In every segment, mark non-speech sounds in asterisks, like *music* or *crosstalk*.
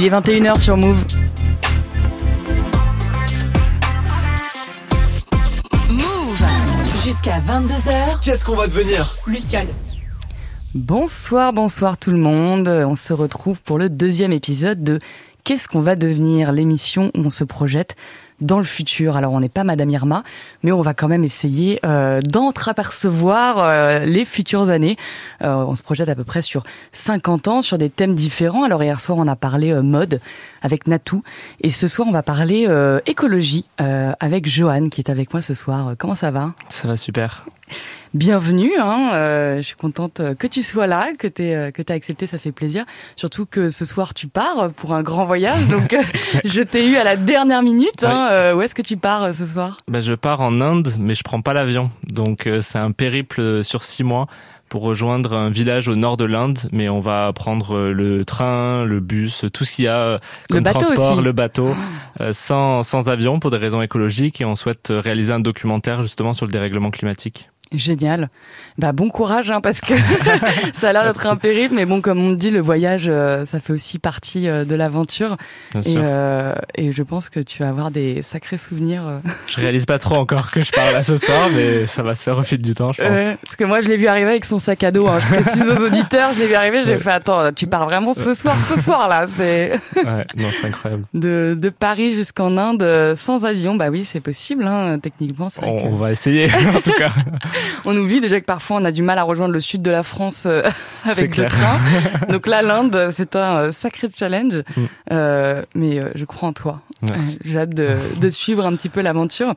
Il est 21h sur Move. Move Jusqu'à 22h. Qu'est-ce qu'on va devenir Luciole. Bonsoir, bonsoir tout le monde. On se retrouve pour le deuxième épisode de Qu'est-ce qu'on va devenir? L'émission où on se projette dans le futur. Alors on n'est pas Madame Irma, mais on va quand même essayer euh, d'entreapercevoir euh, les futures années. Euh, on se projette à peu près sur 50 ans, sur des thèmes différents. Alors hier soir on a parlé euh, mode avec Natou, et ce soir on va parler euh, écologie euh, avec Johan qui est avec moi ce soir. Comment ça va? Ça va super. Bienvenue, hein, euh, je suis contente que tu sois là, que tu euh, que as accepté, ça fait plaisir. Surtout que ce soir tu pars pour un grand voyage, donc euh, *laughs* je t'ai eu à la dernière minute. Hein, euh, où est-ce que tu pars ce soir? Bah, je pars en Inde, mais je prends pas l'avion. Donc euh, c'est un périple sur six mois pour rejoindre un village au nord de l'Inde, mais on va prendre le train, le bus, tout ce qu'il y a Le comme bateau transport, aussi. le bateau, euh, sans, sans avion pour des raisons écologiques et on souhaite réaliser un documentaire justement sur le dérèglement climatique. Génial. Bah bon courage hein, parce que *laughs* ça a l'air d'être un périple, mais bon comme on dit, le voyage euh, ça fait aussi partie euh, de l'aventure Bien et, sûr. euh, et je pense que tu vas avoir des sacrés souvenirs. euh. Je réalise pas trop encore que je pars là ce soir, mais ça va se faire au fil du temps, je pense. Parce que moi je l'ai vu arriver avec son sac à dos. Hein. Je précise aux auditeurs, je l'ai vu arriver, j'ai Ouais. fait attends, tu pars vraiment ce soir, ce soir là, c'est *laughs* Ouais, non, c'est incroyable. de, de Paris jusqu'en Inde sans avion. Bah oui, c'est possible. Hein. Techniquement, c'est On, que- on va essayer, *laughs* en tout cas. *laughs* On oublie déjà que parfois on a du mal à rejoindre le sud de la France euh, *laughs* avec le clair. train. *laughs* Donc là, l'Inde, c'est un euh, sacré challenge. Mm. Euh, mais euh, je crois en toi. J'ai hâte de, de suivre un petit peu l'aventure.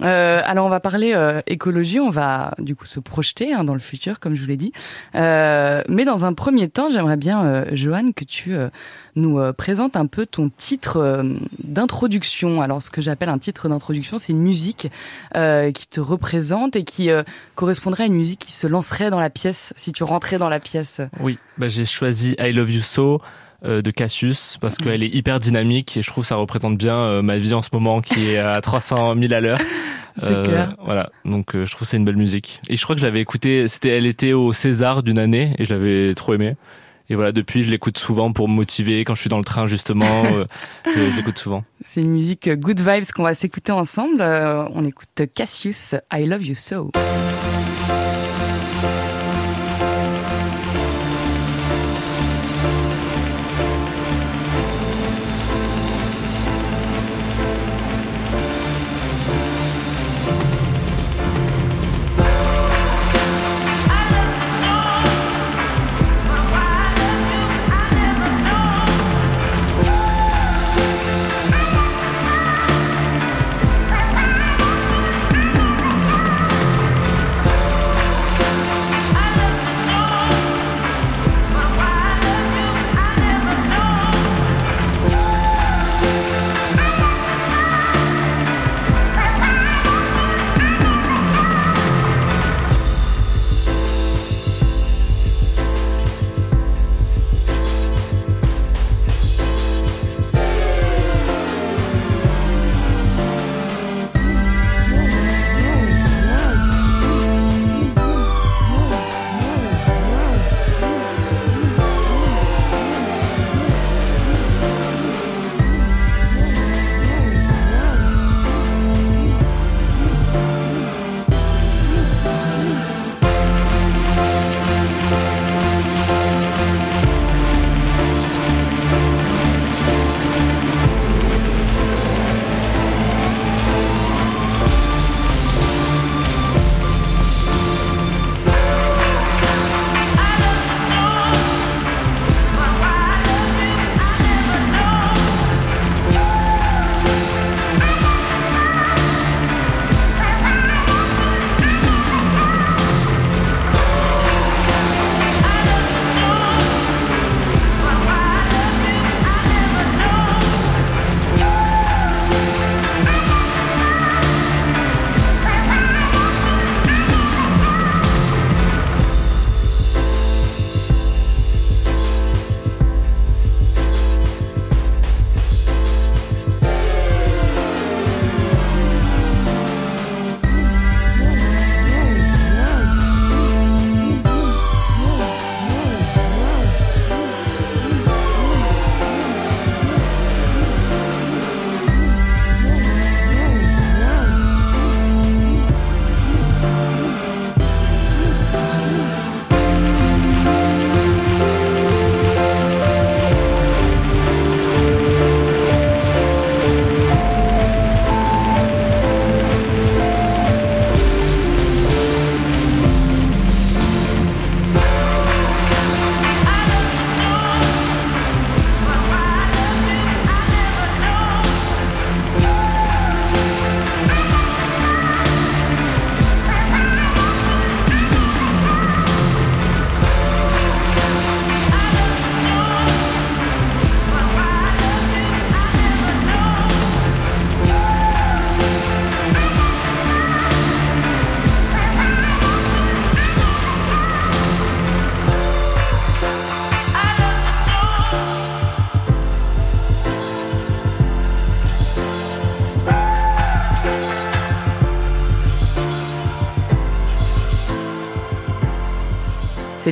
Euh, alors on va parler euh, écologie, on va du coup se projeter hein, dans le futur, comme je vous l'ai dit. Euh, mais dans un premier temps, j'aimerais bien, euh, Johan, que tu euh, nous euh, présentes un peu ton titre d'introduction. Alors ce que j'appelle un titre d'introduction, c'est une musique qui te représente et qui correspondrait à une musique qui se lancerait dans la pièce si tu rentrais dans la pièce. Oui, bah, j'ai choisi I Love You So de Cassius parce qu'elle est hyper dynamique et je trouve que ça représente bien euh, ma vie en ce moment qui est à 300 000 à l'heure. *laughs* C'est clair. Voilà, donc euh, je trouve que c'est une belle musique. Et je crois que je l'avais écouté, c'était, elle était au César d'une année et je l'avais trop aimé. Et voilà, depuis, je l'écoute souvent pour me motiver quand je suis dans le train justement. euh, *laughs* je, je l'écoute souvent. C'est une musique euh, Good Vibes qu'on va s'écouter ensemble. Euh, on écoute Cassius, I Love You So.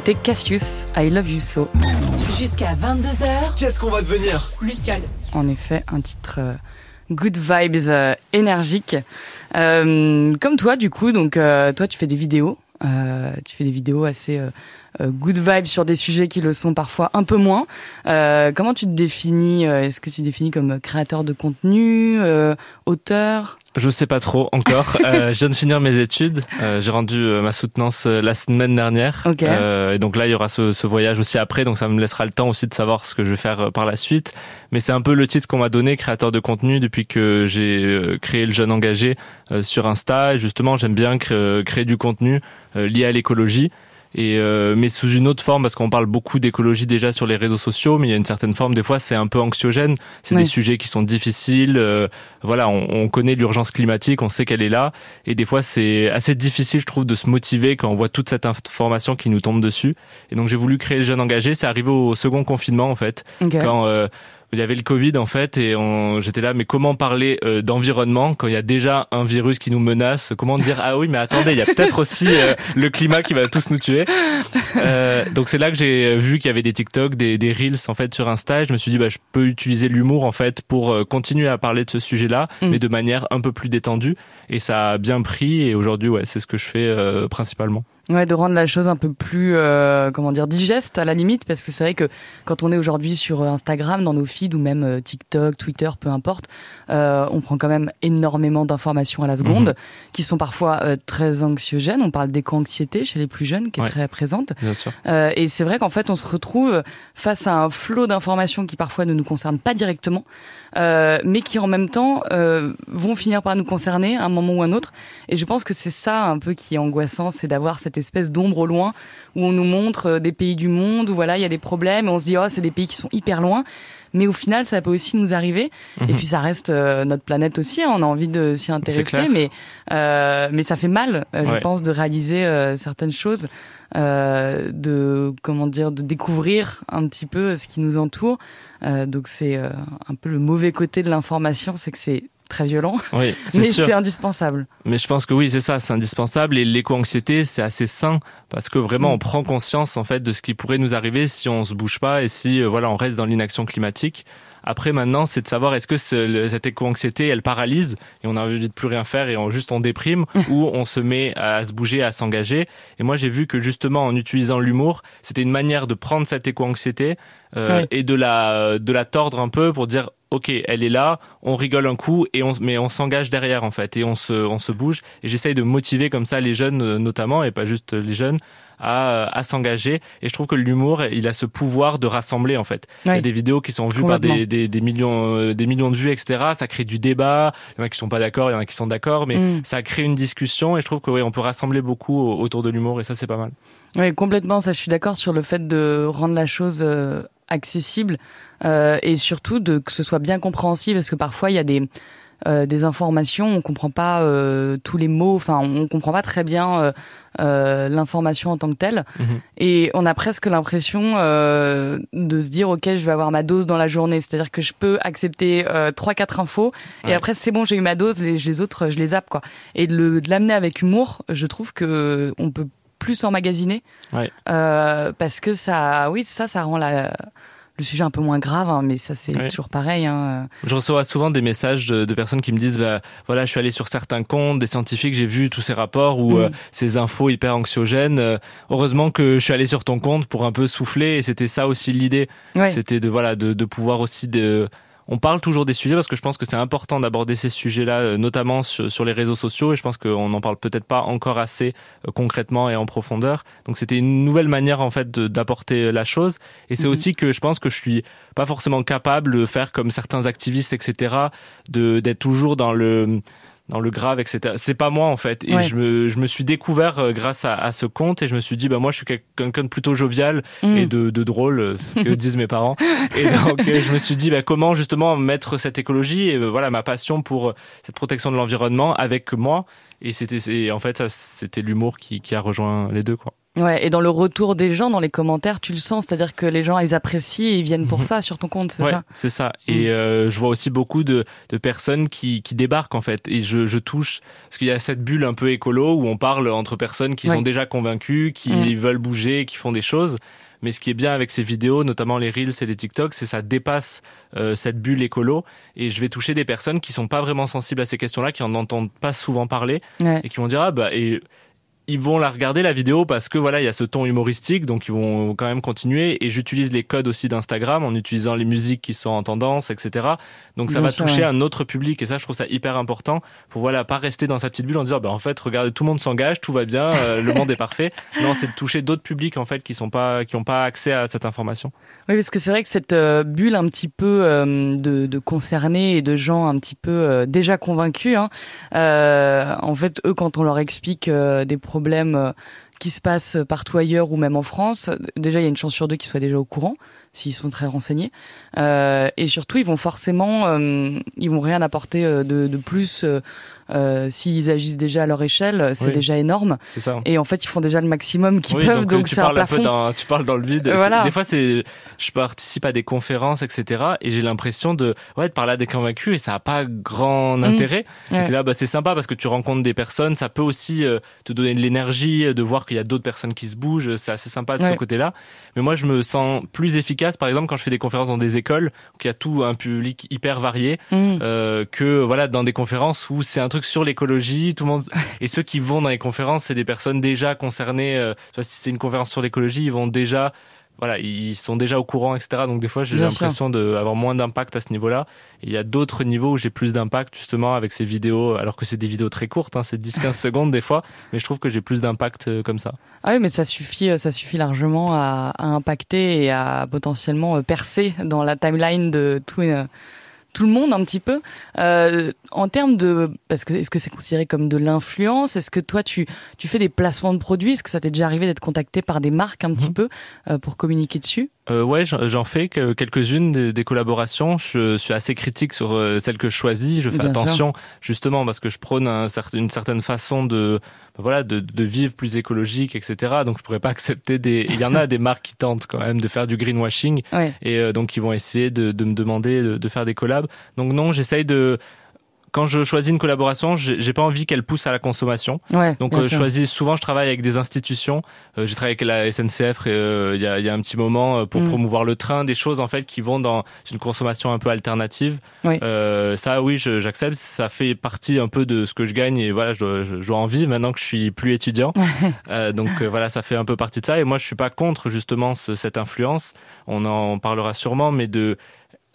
C'était Cassius, I Love You So. Jusqu'à 22h. Qu'est-ce qu'on va devenir? Luciole. En effet, un titre euh, good vibes, euh, énergique. Euh, comme toi, du coup, donc euh, toi, tu fais des vidéos. Euh, tu fais des vidéos assez good vibes sur des sujets qui le sont parfois un peu moins. Euh, comment tu te définis euh, Est-ce que tu te définis comme créateur de contenu, euh, auteur? Je sais pas trop encore. *laughs* Euh, je viens de finir mes études. Euh, J'ai rendu euh, ma soutenance euh, la semaine dernière. Ok. Euh, et donc là, il y aura ce, ce voyage aussi après. Donc ça me laissera le temps aussi de savoir ce que je vais faire euh, par la suite. Mais c'est un peu le titre qu'on m'a donné, créateur de contenu, depuis que j'ai euh, créé le jeune engagé euh, sur Insta. Et justement, j'aime bien cré- créer du contenu euh, lié à l'écologie. Et euh, mais sous une autre forme parce qu'on parle beaucoup d'écologie déjà sur les réseaux sociaux mais il y a une certaine forme des fois c'est un peu anxiogène. C'est Oui. des sujets qui sont difficiles euh, voilà on, on connaît l'urgence climatique on sait qu'elle est là. Et des fois c'est assez difficile je trouve de se motiver quand on voit toute cette information qui nous tombe dessus. Et donc j'ai voulu créer le jeune engagé. C'est arrivé au second confinement en fait. Ok. quand euh, il y avait le Covid en fait et on, j'étais là mais comment parler euh, d'environnement quand il y a déjà un virus qui nous menace? Comment dire ah oui mais attendez il y a peut-être aussi euh, le climat qui va tous nous tuer. Euh, donc c'est là que j'ai vu qu'il y avait des TikTok des, des reels en fait sur Insta et je me suis dit bah je peux utiliser l'humour en fait pour euh, continuer à parler de ce sujet là Mm. mais de manière un peu plus détendue. Et ça a bien pris et aujourd'hui ouais c'est ce que je fais euh, principalement Ouais, de rendre la chose un peu plus, euh, comment dire, digeste à la limite, parce que c'est vrai que quand on est aujourd'hui sur euh, Instagram, dans nos feeds ou même euh, TikTok, Twitter, peu importe, euh, on prend quand même énormément d'informations à la seconde, Mhm. qui sont parfois euh, très anxiogènes. On parle d'éco-anxiété chez les plus jeunes, qui est Ouais. très présente. bien sûr Euh, et c'est vrai qu'en fait, on se retrouve face à un flot d'informations qui parfois ne nous concernent pas directement, euh, mais qui en même temps euh, vont finir par nous concerner à un moment ou un autre. Et je pense que c'est ça un peu qui est angoissant, c'est d'avoir cette espèce d'ombre au loin où on nous montre euh, des pays du monde où voilà il y a des problèmes et on se dit oh c'est des pays qui sont hyper loin. Mais au final, ça peut aussi nous arriver. Et Mhm. puis ça reste euh, notre planète aussi. hein. On a envie de s'y intéresser, mais euh, mais ça fait mal, je Ouais. pense, de réaliser euh, certaines choses, de comment dire, de découvrir un petit peu ce qui nous entoure. Donc c'est un peu le mauvais côté de l'information, c'est que c'est très violent, oui *laughs* mais c'est indispensable. Mais je pense que oui, c'est ça, c'est indispensable. Et l'éco-anxiété, c'est assez sain parce que vraiment, Mm. on prend conscience en fait de ce qui pourrait nous arriver si on se bouge pas et si euh, voilà, on reste dans l'inaction climatique. Après, maintenant, c'est de savoir est-ce que ce- le- cette éco-anxiété, elle paralyse et on a envie de plus rien faire et on juste on déprime *laughs* ou on se met à se bouger, à s'engager. Et moi, j'ai vu que justement, en utilisant l'humour, c'était une manière de prendre cette éco-anxiété euh, Oui. et de la de la tordre un peu pour dire ok, elle est là, on rigole un coup et on mais on s'engage derrière en fait et on se on se bouge et j'essaye de motiver comme ça les jeunes euh, notamment et pas juste les jeunes à, à s'engager. Et je trouve que l'humour il a ce pouvoir de rassembler en fait. Il y a des vidéos qui sont vues par des, des, des millions euh, des millions de vues etc ça crée du débat. Il y en a qui sont pas d'accord il y en a qui sont d'accord mais Mm. ça crée une discussion et je trouve que ouais, on peut rassembler beaucoup au- autour de l'humour et ça c'est pas mal. Oui, complètement. Ça, je suis d'accord sur le fait de rendre la chose euh, accessible euh, et surtout de que ce soit bien compréhensible, parce que parfois il y a des euh, des informations, on comprend pas euh, tous les mots, enfin on comprend pas très bien euh, l'information en tant que telle, Mhm. et on a presque l'impression de se dire ok je vais avoir ma dose dans la journée, c'est-à-dire que je peux accepter trois quatre infos. Et après c'est bon j'ai eu ma dose, les, les autres je les zappe quoi, et de l'amener avec humour, je trouve que on peut plus emmagasiner Ouais. parce que ça, oui, ça, ça rend la, le sujet un peu moins grave, hein, mais ça c'est Ouais. toujours pareil. Hein. Je reçois souvent des messages de, de personnes qui me disent bah voilà je suis allé sur certains comptes des scientifiques j'ai vu tous ces rapports ou Mm. euh, ces infos hyper anxiogènes Euh, heureusement que je suis allé sur ton compte pour un peu souffler et c'était ça aussi l'idée Ouais. c'était de voilà de, de pouvoir aussi de on parle toujours des sujets parce que je pense que c'est important d'aborder ces sujets-là, euh, notamment sur, sur les réseaux sociaux, et je pense qu'on n'en parle peut-être pas encore assez euh, concrètement et en profondeur. Donc c'était une nouvelle manière en fait d'apporter la chose, et c'est Mhm. aussi que je pense que je suis pas forcément capable de faire comme certains activistes, etc., de d'être toujours dans le dans le grave, etc. C'est pas moi en fait. Et Ouais. je, me, je me suis découvert euh, grâce à, à ce compte et je me suis dit, bah moi je suis quelqu'un de plutôt jovial Mm. et de, de drôle, euh, ce que *laughs* disent mes parents. Et donc euh, je me suis dit, bah, comment justement mettre cette écologie et voilà ma passion pour cette protection de l'environnement avec moi. Et c'était, en fait, c'était l'humour qui, qui a rejoint les deux, quoi. Ouais, et dans le retour des gens, dans les commentaires, tu le sens, c'est-à-dire que les gens, ils apprécient et ils viennent pour mhm. ça sur ton compte, c'est ouais, ça? c'est ça. Et mm. euh, je vois aussi beaucoup de, de personnes qui, qui débarquent en fait, et je, je touche parce qu'il y a cette bulle un peu écolo où on parle entre personnes qui sont déjà convaincues, qui mm. veulent bouger, qui font des choses. Mais ce qui est bien avec ces vidéos, notamment les reels et les TikTok, c'est ça dépasse euh, cette bulle écolo. Et je vais toucher des personnes qui sont pas vraiment sensibles à ces questions-là, qui en entendent pas souvent parler et qui vont dire ah bah et ils vont la regarder la vidéo parce que voilà il y a ce ton humoristique donc ils vont quand même continuer. Et j'utilise les codes aussi d'Instagram en utilisant les musiques qui sont en tendance etc donc ça va toucher un autre public et ça je trouve ça hyper important pour voilà pas rester dans sa petite bulle en disant bah en fait regardez tout le monde s'engage tout va bien euh, le monde est parfait. *laughs* Non c'est de toucher d'autres publics en fait qui sont pas qui ont pas accès à cette information. Oui parce que c'est vrai que cette euh, bulle un petit peu euh, de, de, concernés et de gens un petit peu déjà convaincus hein, en fait eux quand on leur explique des problèmes problèmes euh, qui se passent partout ailleurs ou même en France, déjà il y a une chance sur deux qu'ils soient déjà au courant s'ils sont très renseignés. Euh, et surtout, ils vont forcément, euh, ils vont rien apporter de, de plus euh, s'ils agissent déjà à leur échelle, c'est déjà énorme. C'est ça. Et en fait, ils font déjà le maximum qu'ils peuvent, donc, c'est un plafond. Dans, tu parles dans le vide. Voilà. Des fois, c'est, je participe à des conférences, etc. Et j'ai l'impression de, ouais, de parler à des convaincus et ça a pas grand mm. intérêt. Et là, bah, c'est sympa parce que tu rencontres des personnes. Ça peut aussi euh, te donner de l'énergie, de voir qu'il y a d'autres personnes qui se bougent. C'est assez sympa de ce côté-là. Mais moi, je me sens plus efficace, par exemple, quand je fais des conférences dans des écoles où il y a tout un public hyper varié, mm. euh, que voilà, dans des conférences où c'est un truc sur l'écologie. Tout le monde et ceux qui vont dans les conférences, c'est des personnes déjà concernées. Euh, si c'est une conférence sur l'écologie, ils vont déjà voilà, ils sont déjà au courant, etc. Donc des fois, j'ai l'impression d'avoir moins d'impact à ce niveau-là. Il y a d'autres niveaux où j'ai plus d'impact justement avec ces vidéos, alors que c'est des vidéos très courtes, hein, c'est 10-15 *laughs* secondes des fois, mais je trouve que j'ai plus d'impact euh, comme ça. Ah oui, mais ça suffit, euh, ça suffit largement à, à impacter et à potentiellement percer dans la timeline de tout tout le monde un petit peu. Euh, en termes de, parce que est-ce que c'est considéré comme de l'influence? Est-ce que toi tu tu fais des placements de produits? Est-ce que ça t'est déjà arrivé d'être contacté par des marques un petit mhm. peu euh, pour communiquer dessus? Euh, ouais, j'en fais quelques-unes des, collaborations. Je suis assez critique sur euh, celles que je choisis. Je fais attention justement parce que je prône un une certaine façon de voilà de, de, vivre plus écologique, etc. Donc je pourrais pas accepter des. Il y en a *laughs* des marques qui tentent quand même de faire du greenwashing et euh, donc ils vont essayer de, de me demander de, de, faire des collabs. Donc non, j'essaye de quand je choisis une collaboration, j'ai pas envie qu'elle pousse à la consommation. Donc euh, je choisis souvent, je travaille avec des institutions. Euh, j'ai travaillé avec la SNCF euh, il y, a, y, a, un petit moment pour mm. promouvoir le train, des choses en fait qui vont dans une consommation un peu alternative. ça, oui, j'accepte. Ça fait partie un peu de ce que je gagne et voilà, je dois, je, dois en vivre maintenant que je suis plus étudiant. *laughs* donc voilà, ça fait un peu partie de ça. Et moi, je suis pas contre justement cette influence. On en parlera sûrement, mais de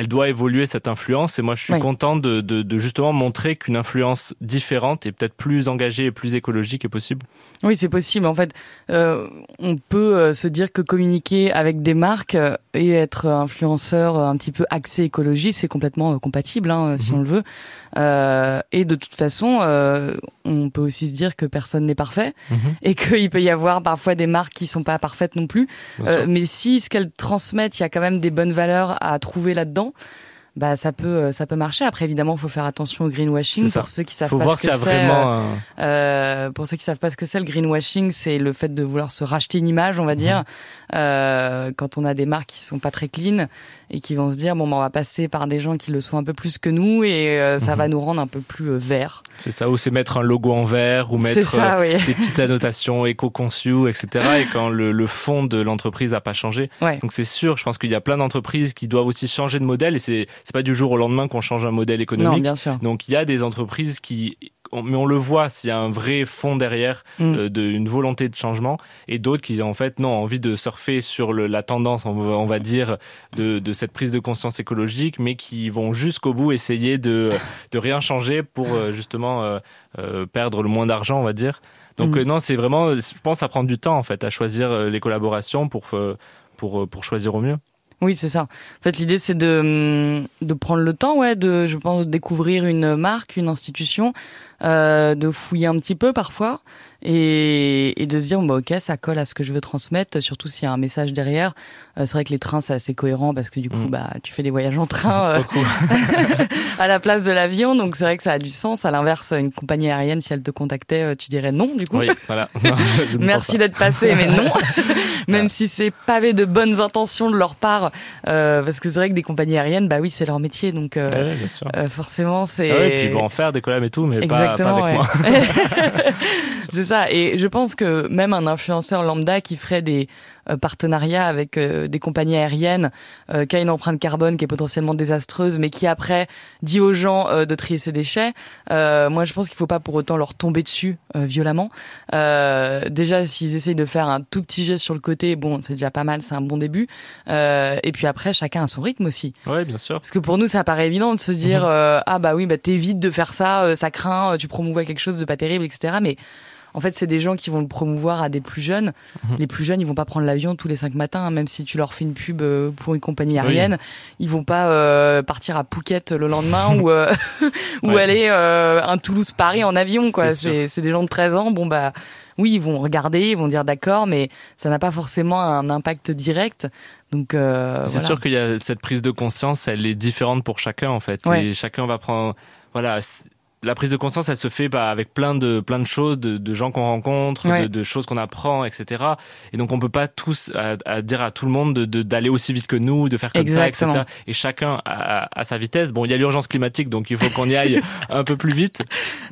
elle doit évoluer cette influence et moi je suis content de, de, de, justement montrer qu'une influence différente et peut-être plus engagée et plus écologique est possible. Oui, c'est possible. En fait, euh, on peut euh, se dire que communiquer avec des marques euh, et être influenceur un petit peu axé écologie, c'est complètement compatible hein, si mhm. on le veut. et de toute façon, on peut aussi se dire que personne n'est parfait mhm. et qu'il peut y avoir parfois des marques qui sont pas parfaites non plus. mais si ce qu'elles transmettent, il y a quand même des bonnes valeurs à trouver là-dedans bah ça peut euh, ça peut marcher. Après évidemment, il faut faire attention au greenwashing pour ceux qui savent pas ce que c'est. Vraiment... Euh, euh, pour ceux qui savent pas ce que c'est le greenwashing, c'est le fait de vouloir se racheter une image, on va dire, mhm. Euh, quand on a des marques qui sont pas très clean et qui vont se dire bon, bah, on va passer par des gens qui le sont un peu plus que nous et euh, ça mhm. va nous rendre un peu plus vert. C'est ça, ou c'est mettre un logo en vert ou mettre des petites annotations éco-conçues, etc. et quand le, le fond de l'entreprise a pas changé. Donc c'est sûr, je pense qu'il y a plein d'entreprises qui doivent aussi changer de modèle et c'est c'est pas du jour au lendemain qu'on change un modèle économique. Non, bien sûr. Donc il y a des entreprises qui mais on le voit s'il y a un vrai fond derrière mm. euh, de, une volonté de changement et d'autres qui en fait non envie de surfer sur le, la tendance on va, on va dire de, de, cette prise de conscience écologique mais qui vont jusqu'au bout essayer de, de rien changer pour euh, justement euh, euh, perdre le moins d'argent on va dire donc mm. non c'est vraiment je pense à prendre du temps en fait à choisir les collaborations pour pour pour choisir au mieux oui, c'est ça. En fait, l'idée c'est de hum, de prendre le temps, ouais, de je pense découvrir une marque, une institution, euh, de fouiller un petit peu parfois, et, et de se dire bah ok ça colle à ce que je veux transmettre surtout s'il y a un message derrière euh, c'est vrai que les trains c'est assez cohérent parce que du coup Mm. bah tu fais des voyages en train *laughs* euh, *laughs* à la place de l'avion donc c'est vrai que ça a du sens à l'inverse une compagnie aérienne si elle te contactait euh, tu dirais non du coup Oui, voilà. *laughs* Non, Merci d'être passé, mais non. Même si c'est pavé de bonnes intentions de leur part, euh, parce que c'est vrai que des compagnies aériennes, bah oui, c'est leur métier, donc euh. Ouais, bien sûr. euh, forcément c'est. Ah ouais, puis ils vont en faire des collabs et tout, mais pas, pas Exactement, avec ouais. moi. C'est ça. Et je pense que même un influenceur lambda qui ferait des euh, partenariats avec euh, des compagnies aériennes, euh, qui a une empreinte carbone qui est potentiellement désastreuse, mais qui après dit aux gens de trier ses déchets, euh, moi je pense qu'il faut pas pour autant leur tomber dessus euh, violemment. Euh, déjà, s'ils essayent de faire un tout petit geste sur le côté, bon, c'est déjà pas mal, c'est un bon début. Euh, et puis après, chacun a son rythme aussi. Ouais, bien sûr. Parce que pour nous, ça paraît évident de se dire Mhm. euh, ah bah oui, bah t'évites de faire ça, euh, ça craint, tu promouvois quelque chose de pas terrible, etc. Mais en fait, c'est des gens qui vont le promouvoir à des plus jeunes. Mhm. Les plus jeunes, ils vont pas prendre l'avion tous les cinq matins, hein, même si tu leur fais une pub euh, pour une compagnie aérienne, ils vont pas euh, partir à Phuket le lendemain *laughs* ou euh, *laughs* ou Ouais. aller euh, un Toulouse-Paris en avion quoi. C'est des gens de 13 ans, bon bah oui, ils vont regarder, ils vont dire d'accord, mais ça n'a pas forcément un impact direct. Donc euh, C'est voilà. sûr qu'il y a cette prise de conscience, elle est différente pour chacun en fait. Ouais. Et chacun va prendre. Voilà. La prise de conscience, elle se fait bah, avec plein de plein de choses, de, de gens qu'on rencontre, Ouais. de, de choses qu'on apprend, etc. Et donc on peut pas tous à, à dire à tout le monde de- de- d'aller aussi vite que nous, de faire comme Exactement. ça, etc. Et chacun à, à sa vitesse. Bon, il y a l'urgence climatique, donc il faut qu'on y aille *laughs* un peu plus vite.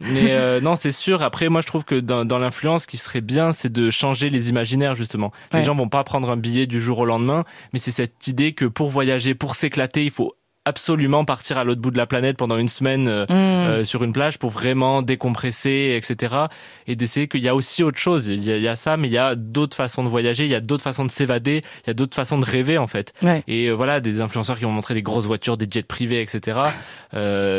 Mais euh, non, c'est sûr. Après, moi, je trouve que dans, dans l'influence, ce qui serait bien, c'est de changer les imaginaires justement. Les Ouais. gens vont pas prendre un billet du jour au lendemain, mais c'est cette idée que pour voyager, pour s'éclater, il faut absolument partir à l'autre bout de la planète pendant une semaine euh, Mmh. euh, sur une plage pour vraiment décompresser, etc. Et d'essayer qu'il y a aussi autre chose. Il y a, il y a ça, mais il y a d'autres façons de voyager, il y a d'autres façons de s'évader, il y a d'autres façons de rêver en fait. Ouais. Et euh, voilà, des influenceurs qui vont montrer des grosses voitures, des jets privés, etc.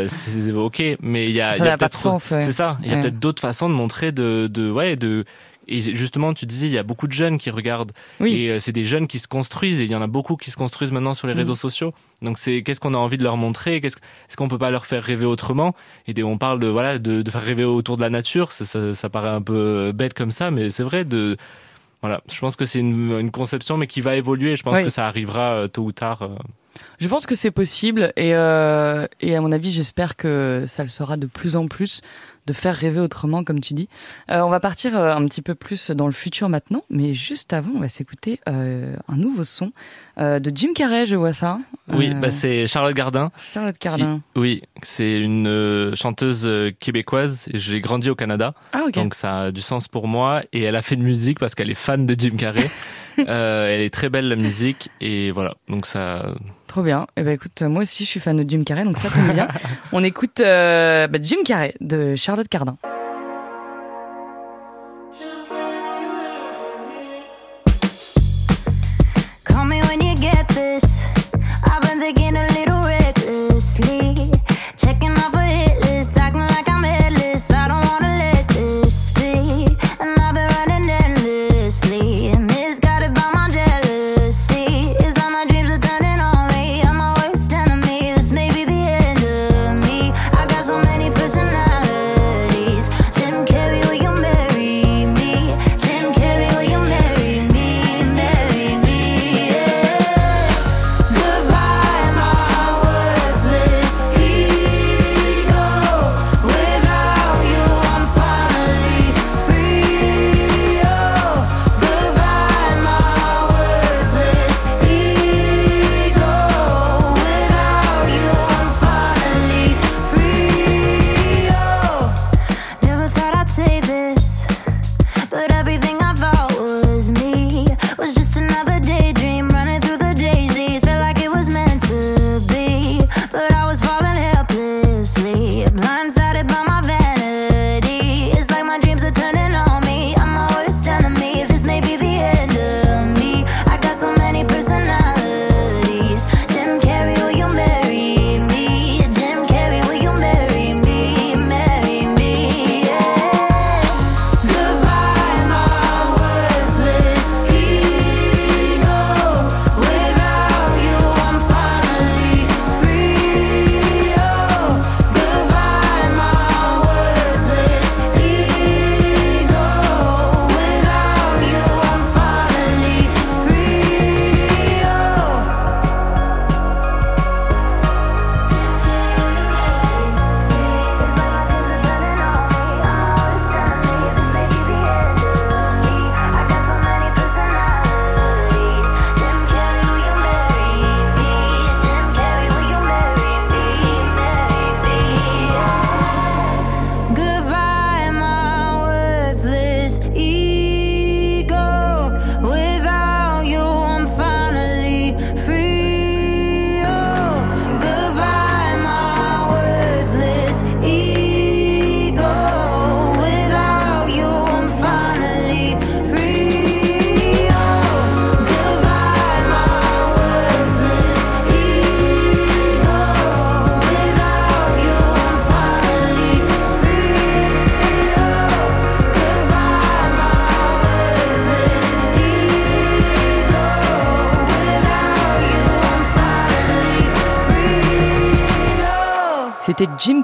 C'est ok, mais il y a, Ça il y a n'a pas de peut-être- sens, ouais. C'est ça. Il y a Ouais. peut-être d'autres façons de montrer de, de, ouais, de. Et justement, tu disais, il y a beaucoup de jeunes qui regardent. Oui. Et euh, c'est des jeunes qui se construisent. Et il y en a beaucoup qui se construisent maintenant sur les Mhm. réseaux sociaux. Donc c'est qu'est-ce qu'on a envie de leur montrer? Qu'est-ce est-ce qu'on peut pas leur faire rêver autrement? Et on parle de voilà de, de faire rêver autour de la nature. Ça, ça, ça paraît un peu bête comme ça, mais c'est vrai de voilà. Je pense que c'est une, une conception, mais qui va évoluer. Je pense Oui. que ça arrivera euh, tôt ou tard. euh. Je pense que c'est possible et, euh, et à mon avis, j'espère que ça le sera de plus en plus de faire rêver autrement, comme tu dis. Euh, on va partir euh, un petit peu plus dans le futur maintenant, mais juste avant, on va s'écouter euh, un nouveau son euh, de Jim Carrey, je vois ça. Oui, bah c'est Charlotte Gardin. Charlotte Cardin. Oui, c'est une chanteuse québécoise. J'ai grandi au Canada. Ah. Donc ça a du sens pour moi. Et elle a fait de musique parce qu'elle est fan de Jim Carrey. *laughs* Elle est très belle la musique. Et voilà. Donc ça. Trop bien. Eh ben écoute, moi aussi je suis fan de Jim Carrey, donc ça tombe bien. *laughs* on écoute euh, bah, Jim Carrey de Charlotte Cardin.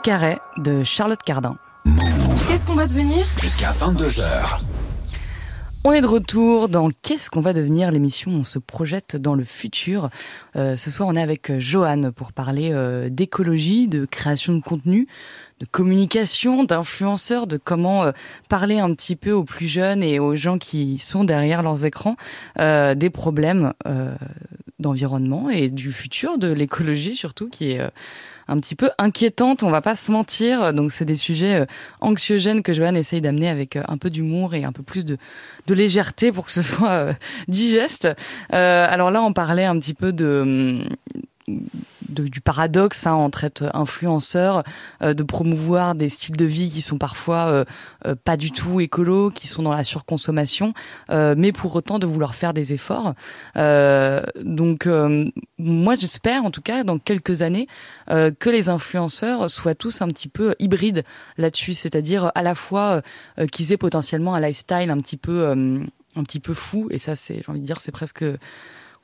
Carrey de Charlotte Cardin. Qu'est-ce qu'on va devenir Jusqu'à 22h. On est de retour dans Qu'est-ce qu'on va devenir? L'émission On se projette dans le futur. Euh, ce soir, on est avec euh, Johan pour parler euh, d'écologie, de création de contenu, de communication, d'influenceurs, de comment euh, parler un petit peu aux plus jeunes et aux gens qui sont derrière leurs écrans euh, des problèmes euh, d'environnement et du futur de l'écologie surtout qui est un petit peu inquiétante, on va pas se mentir. Donc c'est des sujets euh, anxiogènes que Joanne essaye d'amener avec euh, un peu d'humour et un peu plus de, de légèreté pour que ce *laughs* soit euh, digeste. alors là, on parlait un petit peu de du paradoxe hein, entre être influenceur, euh, de promouvoir des styles de vie qui sont parfois euh, euh, pas du tout écolos, qui sont dans la surconsommation, mais pour autant de vouloir faire des efforts. donc moi j'espère en tout cas dans quelques années que les influenceurs soient tous un petit peu hybrides là-dessus, c'est-à-dire à la fois qu'ils aient potentiellement un lifestyle un petit peu un petit peu fou et ça c'est j'ai envie de dire c'est presque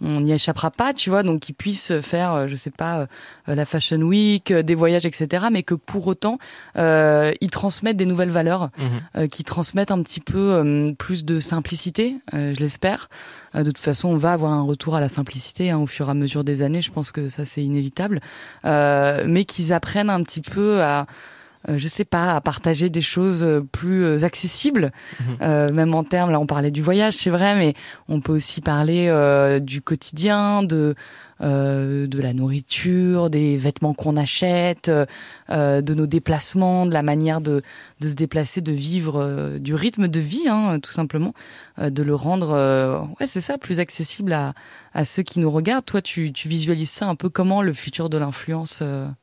on n'y échappera pas, tu vois, donc qu'ils puissent faire, euh, je sais pas, euh, la Fashion Week, euh, des voyages, etc., mais que pour autant, euh, ils transmettent des nouvelles valeurs, mhm. qui transmettent un petit peu plus de simplicité, je l'espère. de toute façon, on va avoir un retour à la simplicité hein, au fur et à mesure des années, je pense que ça c'est inévitable, mais qu'ils apprennent un petit peu à euh, je sais pas, à partager des choses euh, plus euh, accessibles, mhm. même en termes, là on parlait du voyage, c'est vrai, mais on peut aussi parler du quotidien, de euh, de la nourriture, des vêtements qu'on achète, de nos déplacements, de la manière de, de se déplacer, de vivre, euh, du rythme de vie, hein, tout simplement, de le rendre, ouais, c'est ça, plus accessible à, à ceux qui nous regardent. Toi, tu, tu visualises ça un peu comment le futur de l'influence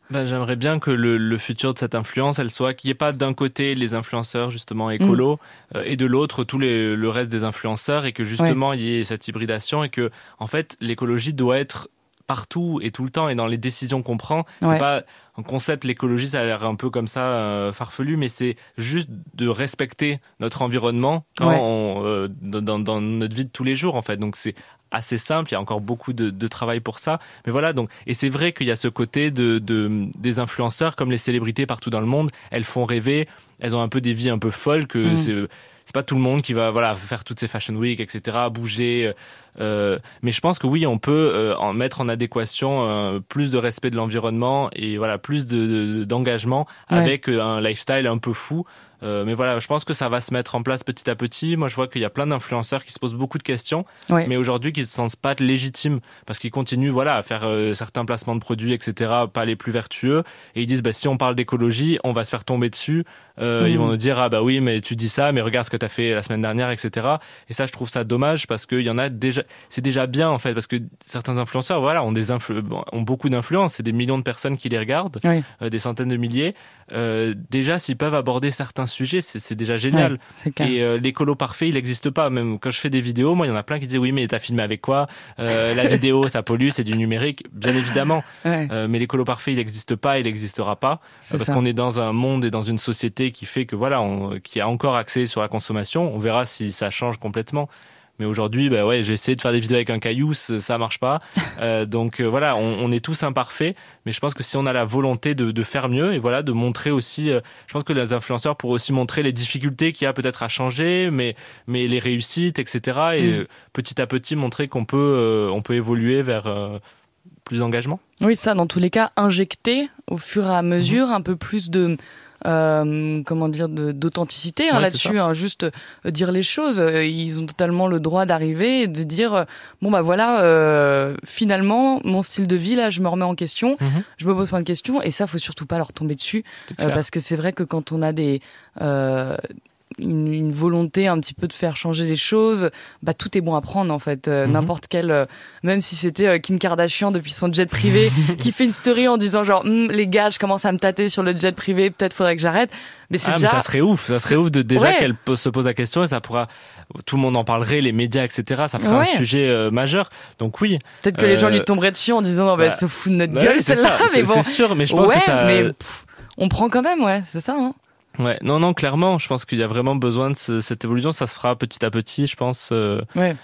ben, J'aimerais bien que le, le, futur de cette influence, elle soit qu'il n'y ait pas d'un côté les influenceurs justement écolos mm. et de l'autre les, le reste des influenceurs et que justement il y ait cette hybridation et que en fait l'écologie doit être partout et tout le temps et dans les décisions qu'on prend. C'est pas un concept, l'écologie, ça a l'air un peu comme ça euh, farfelu, mais c'est juste de respecter notre environnement euh, dans, dans, notre vie de tous les jours, en fait. Donc c'est assez simple, il y a encore beaucoup de, de travail pour ça. Mais voilà, donc, et c'est vrai qu'il y a ce côté de, de, des influenceurs, comme les célébrités partout dans le monde, elles font rêver, elles ont un peu des vies un peu folles que mm. c'est c'est pas tout le monde qui va voilà faire toutes ces fashion week etc bouger euh, mais je pense que oui, on peut euh, en mettre en adéquation euh, plus de respect de l'environnement et voilà plus de d'engagement avec un lifestyle un peu fou. Mais voilà, je pense que ça va se mettre en place petit à petit. Moi, je vois qu'il y a plein d'influenceurs qui se posent beaucoup de questions, mais aujourd'hui qui se sentent pas légitimes parce qu'ils continuent, voilà, à faire certains placements de produits, etc., pas les plus vertueux, et ils disent, bah si on parle d'écologie, on va se faire tomber dessus. Ils vont nous dire, ah bah oui, mais tu dis ça, mais regarde ce que tu as fait la semaine dernière, etc. Et ça, je trouve ça dommage parce qu'il y en a déjà c'est déjà bien en fait parce que certains influenceurs voilà ont des ont beaucoup d'influence c'est des millions de personnes qui les regardent euh, des centaines de milliers euh, déjà s'ils peuvent aborder certains sujets c'est déjà génial. et euh, l'écolo parfait il n'existe pas. Même quand je fais des vidéos moi il y en a plein qui disent oui mais t'as filmé avec quoi? La vidéo ça pollue c'est du numérique bien évidemment. Mais l'écolo parfait il n'existe pas il n'existera pas. Parce qu'on est dans un monde et dans une société qui fait que voilà on, qui a encore accès sur la consommation. On verra si ça change complètement mais aujourd'hui, bah ouais, j'ai essayé de faire des vidéos avec un caillou, ça marche pas. *laughs* Euh, donc euh, voilà, on, on, est tous imparfaits, mais je pense que si on a la volonté de, de faire mieux et voilà, de montrer aussi, euh, je pense que les influenceurs pourraient aussi montrer les difficultés qu'il y a peut-être à changer, mais mais les réussites, etc. Et mm. petit à petit montrer qu'on peut on peut évoluer vers plus d'engagement. Oui, ça, dans tous les cas, injecter au fur et à mesure mm-hmm. un peu plus de euh, comment dire d'authenticité hein, là-dessus hein, juste euh, dire les choses. Euh, ils ont totalement le droit d'arriver et de dire bon bah voilà euh, finalement mon style de vie là je me remets en question mhm. je me pose plein de questions et ça faut surtout pas leur tomber dessus parce que c'est vrai que quand on a des une, une, volonté un petit peu de faire changer les choses, bah tout est bon à prendre en fait. Euh, mhm. N'importe quel, euh, même si c'était euh, Kim Kardashian depuis son jet privé *laughs* qui fait une story en disant genre hm, les gars, je commence à me tâter sur le jet privé, peut-être faudrait que j'arrête. Mais c'est ah, déjà. ça serait ouf, ça serait ouf de déjà qu'elle se pose la question et ça pourra, tout le monde en parlerait, les médias, etc. Ça ferait un sujet majeur. Donc oui. Peut-être que les gens lui tomberaient dessus en disant non bah, bah se fout de notre bah gueule celle-là, mais bon. C'est sûr, mais je pense que ça. Mais, on prend quand même, ouais, c'est ça. Hein. Ouais, non, non, clairement, je pense qu'il y a vraiment besoin de cette évolution. Ça se fera petit à petit, je pense. Euh, ouais.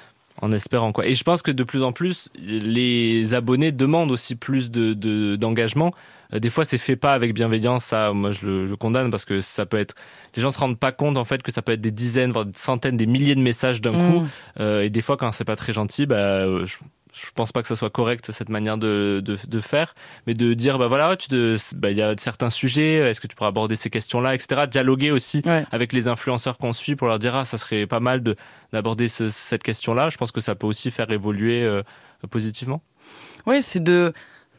En espérant quoi. Et je pense que de plus en plus, les abonnés demandent aussi plus de de- d'engagement. Euh, des fois, c'est fait pas avec bienveillance. Ça, moi, je le, je condamne parce que ça peut être. Les gens se rendent pas compte en fait que ça peut être des dizaines, voire des centaines, des milliers de messages d'un coup. Mm. Euh, et des fois, quand c'est pas très gentil, bah, je, je pense pas que ça soit correct cette manière de, de, de faire, mais de dire bah voilà, tu te- bah, il y a certains sujets, est-ce que tu pourras aborder ces questions-là, etc. Dialoguer aussi Ouais. avec les influenceurs qu'on suit pour leur dire ah ça serait pas mal de d'aborder ce- cette question-là. Je pense que ça peut aussi faire évoluer euh, positivement. Oui, c'est de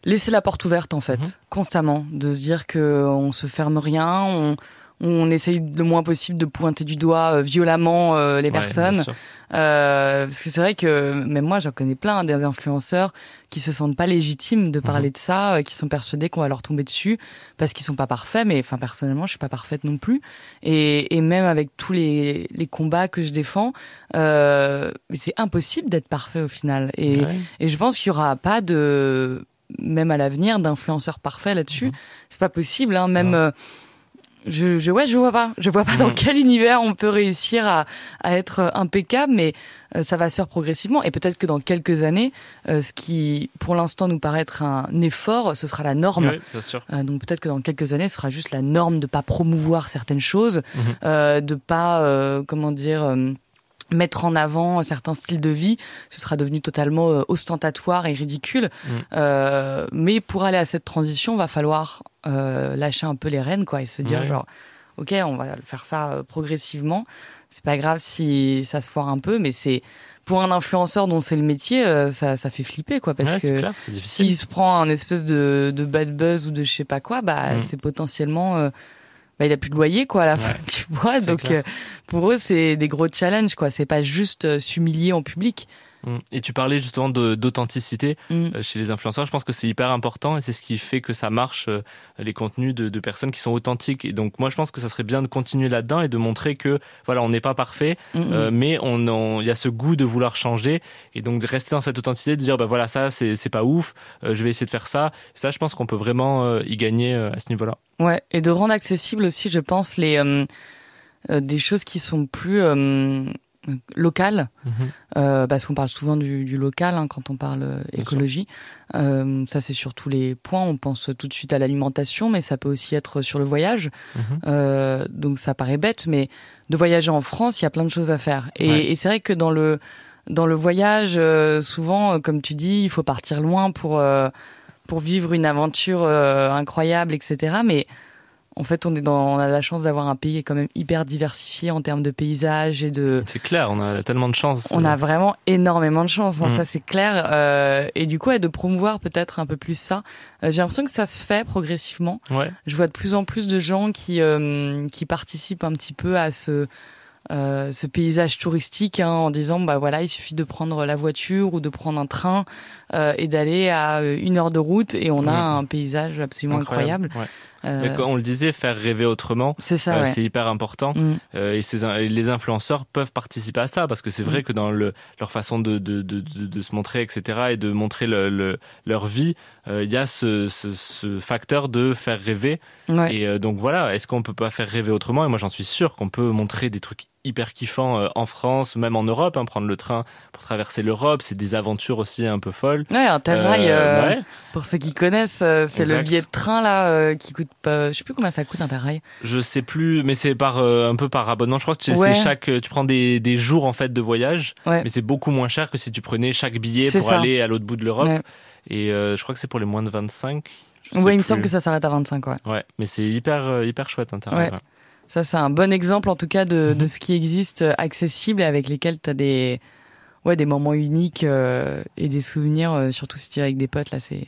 laisser la porte ouverte en fait, Mhm. constamment, de se dire que on se ferme rien, on, on essaye le moins possible de pointer du doigt euh, violemment euh, les Ouais, personnes. Euh, parce que c'est vrai que même moi, j'en connais plein des influenceurs qui se sentent pas légitimes de parler de ça, euh, qui sont persuadés qu'on va leur tomber dessus parce qu'ils sont pas parfaits. Mais enfin, personnellement, je suis pas parfaite non plus. Et, et même avec tous les, les combats que je défends, euh, c'est impossible d'être parfait au final. Et, Ouais. et je pense qu'il y aura pas de, même à l'avenir, d'influenceurs parfaits là-dessus. C'est pas possible, hein. Même, Mhm. Ouais. Je, je, ouais, je vois pas. Je vois pas dans Mhm. quel univers on peut réussir à, à être impeccable, mais euh, ça va se faire progressivement. Et peut-être que dans quelques années, euh, ce qui, pour l'instant, nous paraît être un effort, ce sera la norme. Oui, bien sûr. Euh, donc peut-être que dans quelques années, ce sera juste la norme de pas promouvoir certaines choses, Mhm. euh, de pas, euh, comment dire, euh, mettre en avant certains styles de vie. Ce sera devenu totalement euh, ostentatoire et ridicule. Mhm. Euh, mais pour aller à cette transition, va falloir euh, lâcher un peu les rênes, quoi, et se dire genre, ok, on va faire ça euh, progressivement. C'est pas grave si ça se foire un peu, mais c'est pour un influenceur dont c'est le métier, euh, ça, ça fait flipper, quoi, parce Ouais, que s'il se prend un espèce de, de bad buzz ou de je sais pas quoi, bah Mm. c'est potentiellement euh, bah, il a plus de loyer quoi à la Ouais, fin *laughs* tu vois. Donc euh, pour eux c'est des gros challenges quoi. C'est pas juste euh, s'humilier en public. Et tu parlais justement d'authenticité. Mm. euh, chez les influenceurs. Je pense que c'est hyper important et c'est ce qui fait que ça marche, euh, les contenus de, de personnes qui sont authentiques. Et donc, moi, je pense que ça serait bien de continuer là-dedans et de montrer que, voilà, on n'est pas parfait, Mm, mm. euh, mais on, il y a ce goût de vouloir changer et donc de rester dans cette authenticité, de dire, bah voilà, ça, c'est c'est pas ouf, euh, je vais essayer de faire ça. Et ça, je pense qu'on peut vraiment euh, y gagner à ce niveau-là. ouais et de rendre accessible aussi je pense les euh, des choses qui sont plus euh, locales Euh, parce qu'on parle souvent du, du local hein, quand on parle euh, écologie. Euh, ça, c'est sur tous les points. On pense tout de suite à l'alimentation, mais ça peut aussi être sur le voyage. Mhm. Euh, donc ça paraît bête, mais de voyager en France, il y a plein de choses à faire. Et, Ouais. et c'est vrai que dans le dans le voyage, euh, souvent, comme tu dis, il faut partir loin pour euh, pour vivre une aventure euh, incroyable, etc. Mais en fait, on est dans, on a la chance d'avoir un pays quand même hyper diversifié en termes de paysages et de C'est clair, on a tellement de chance. on a vraiment énormément de chance, hein, Mm. ça c'est clair. Euh, et du coup, ouais, de promouvoir peut-être un peu plus ça. Euh, J'ai l'impression que ça se fait progressivement. Ouais. Je vois de plus en plus de gens qui euh, qui participent un petit peu à ce euh, ce paysage touristique hein, en disant bah voilà il suffit de prendre la voiture ou de prendre un train et d'aller à euh, une heure de route et on a un paysage absolument incroyable. Ouais. Euh, Mais on le disait, faire rêver autrement, c'est euh, ouais. hyper important. Mm. Euh, et, ces, et les influenceurs peuvent participer à ça parce que c'est vrai Mm. que dans le, leur façon de, de, de, de, de se montrer, etc., et de montrer le, le- leur vie, euh, il y a ce, ce, ce facteur de faire rêver. Ouais. Et euh, donc voilà, est-ce qu'on peut pas faire rêver autrement? Et moi j'en suis sûr qu'on peut montrer des trucs hyper kiffants euh, en France, même en Europe, hein, prendre le train pour traverser l'Europe, c'est des aventures aussi un peu folles. Ouais, Interrail, Euh, euh, ouais. pour ceux qui connaissent, euh, c'est le billet de train là euh, qui coûte pas, je sais plus combien ça coûte Interrail. Je sais plus, mais c'est par euh, un peu par abonnement. Je crois que tu- Ouais. c'est chaque, tu prends des, des jours en fait de voyage, Ouais. mais c'est beaucoup moins cher que si tu prenais chaque billet pour ça. aller à l'autre bout de l'Europe. Et euh, je crois que c'est pour les moins de 25. je Ouais, sais il me semble que ça s'arrête à 25 ouais. Ouais, mais c'est hyper euh, hyper chouette Interrail. Ça c'est un bon exemple en tout cas de, Mhm. de ce qui existe euh, accessible et avec lesquels tu as des ouais des moments uniques euh, et des souvenirs euh, surtout si tu es avec des potes là c'est.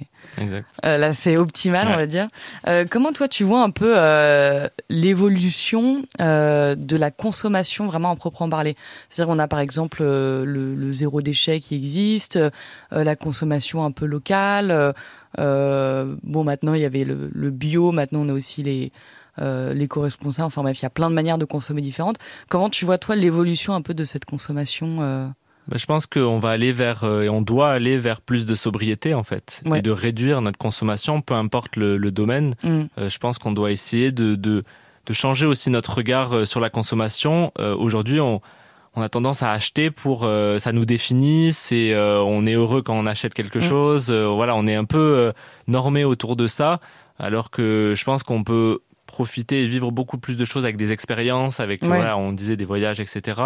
Euh, là, c'est optimal, Ouais. on va dire. Euh, comment toi, tu vois un peu euh, l'évolution euh, de la consommation vraiment en proprement parler? C'est-à-dire, on a par exemple euh, le, le zéro déchet qui existe, euh, la consommation un peu locale. bon, maintenant, il y avait le, le bio. Maintenant, on a aussi les euh, l'éco-responsable. Enfin bref, il y a plein de manières de consommer différentes. Comment tu vois toi l'évolution un peu de cette consommation euh Bah, je pense qu'on va aller vers euh, et on doit aller vers plus de sobriété en fait Ouais. et de réduire notre consommation, peu importe le, le domaine. hmm, Euh, je pense qu'on doit essayer de, de, de changer aussi notre regard sur la consommation. Aujourd'hui, on, on a tendance à acheter pour euh, ça nous définit, c'est euh, on est heureux quand on achète quelque Mm. chose, euh, voilà, on est un peu normé autour de ça, alors que je pense qu'on peut profiter et vivre beaucoup plus de choses avec des expériences, avec Ouais. voilà, on disait des voyages, etc.,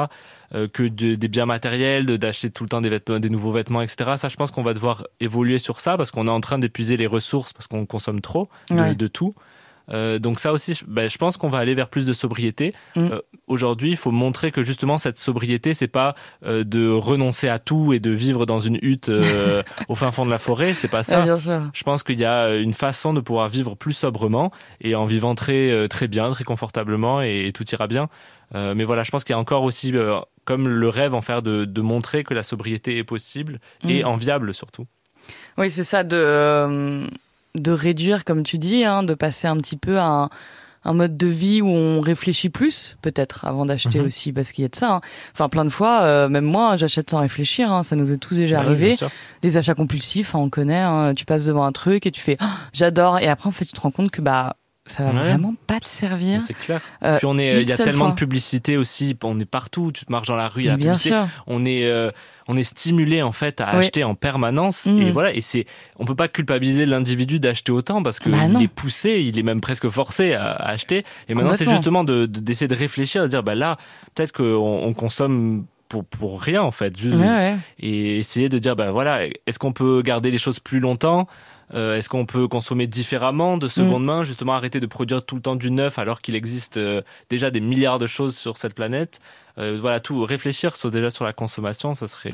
euh, que de- des biens matériels, d'acheter tout le temps des vêtements, des nouveaux vêtements, etc. Ça, je pense qu'on va devoir évoluer sur ça parce qu'on est en train d'épuiser les ressources parce qu'on consomme trop de, Ouais. de tout. Euh, donc ça aussi, je, ben, je pense qu'on va aller vers plus de sobriété. Mm. Euh, Aujourd'hui, il faut montrer que justement cette sobriété, c'est pas euh, de renoncer à tout et de vivre dans une hutte *laughs* au fin fond de la forêt. C'est pas ça. Ouais, sûr. Je pense qu'il y a une façon de pouvoir vivre plus sobrement et en vivant très très bien, très confortablement et, et tout ira bien. Mais voilà, je pense qu'il y a encore aussi comme le rêve en faire de, de montrer que la sobriété est possible et Mm. enviable surtout. Oui, c'est ça, de, de réduire, comme tu dis, hein, de passer un petit peu à un, un mode de vie où on réfléchit plus, peut-être, avant d'acheter Mhm. aussi, parce qu'il y a de ça. hein. Enfin, plein de fois, euh, même moi, j'achète sans réfléchir, hein, ça nous est tous déjà Ah oui, arrivé. Les achats compulsifs, hein, on connaît, hein, tu passes devant un truc et tu fais Ah, j'adore, et après, en fait, tu te rends compte que bah ça va Ouais. vraiment pas te servir. C'est clair. Euh, Puis on est, il y a tellement fois. de publicité aussi. On est partout. Tu te marches dans la rue, il y a bien sûr. On est, euh, on est stimulé en fait à Oui. acheter en permanence. Mhm. Et voilà. Et c'est, on peut pas culpabiliser l'individu d'acheter autant parce que Bah il est poussé, il est même presque forcé à, à acheter. Et maintenant, c'est justement de, de- d'essayer de réfléchir, de dire bah là, peut-être qu'on on consomme pour pour rien en fait. Juste, Ouais, ouais. et essayer de dire ben voilà est-ce qu'on peut garder les choses plus longtemps? Euh, est-ce qu'on peut consommer différemment de Mm. seconde main justement arrêter de produire tout le temps du neuf alors qu'il existe euh, déjà des milliards de choses sur cette planète? Euh, voilà tout réfléchir sur déjà sur la consommation ça serait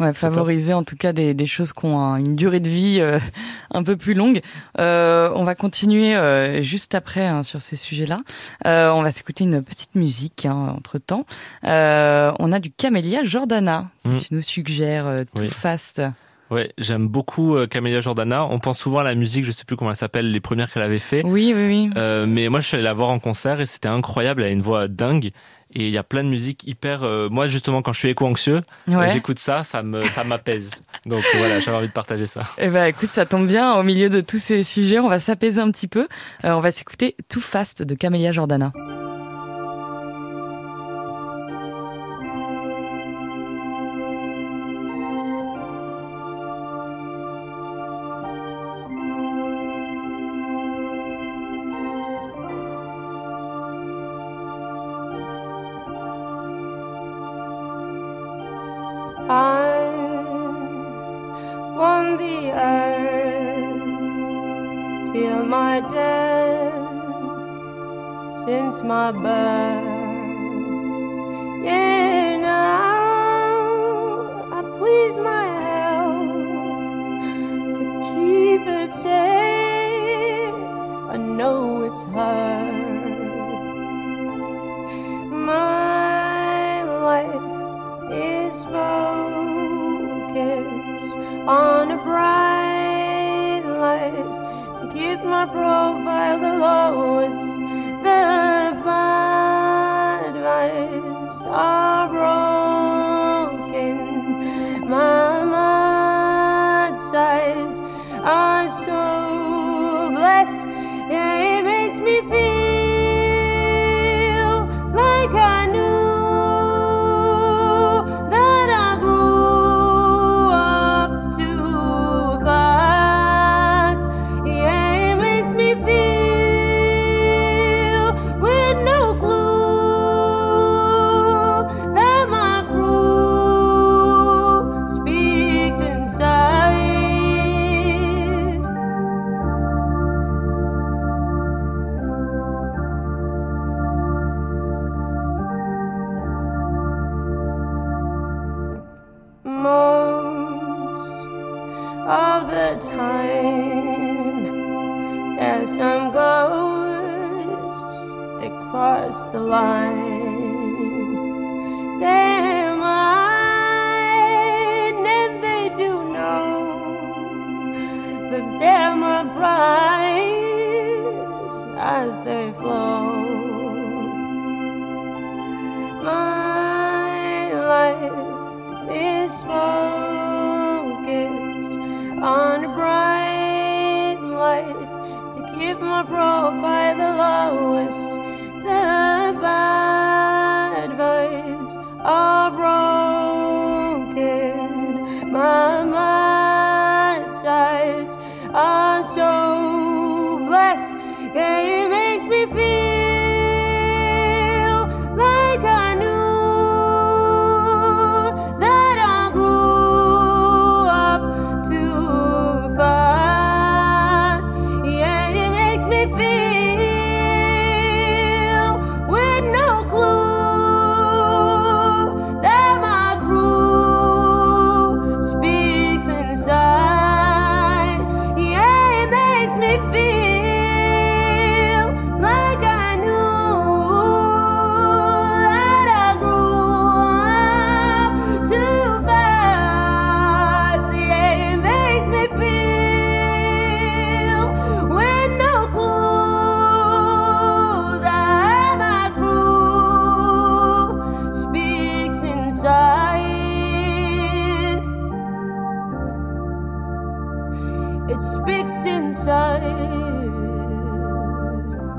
Ouais, favoriser en tout cas des, des choses qui ont un- une durée de vie euh, *laughs* un peu plus longue. Euh, on va continuer euh, juste après hein, sur ces sujets-là. On va s'écouter une petite musique hein, entre temps. On a du Camélia Jordana Mm. tu nous suggères euh, tout Oui. fast. Ouais j'aime beaucoup euh, Camélia Jordana on pense souvent à la musique je sais plus comment elle s'appelle les premières qu'elle avait fait Oui, oui, oui. Euh, mais moi, je suis allé la voir en concert et c'était incroyable. Elle a une voix dingue. Et il y a plein de musique hyper. euh, moi, justement, quand je suis éco-anxieux, Ouais. j'écoute ça, ça me, ça m'apaise. *laughs* Donc voilà, j'avais envie de partager ça. Eh ben, écoute, ça tombe bien. Au milieu de tous ces sujets, on va s'apaiser un petit peu. Euh, on va s'écouter Too Fast de Camélia Jordana. Time. There's some ghosts that cross the line.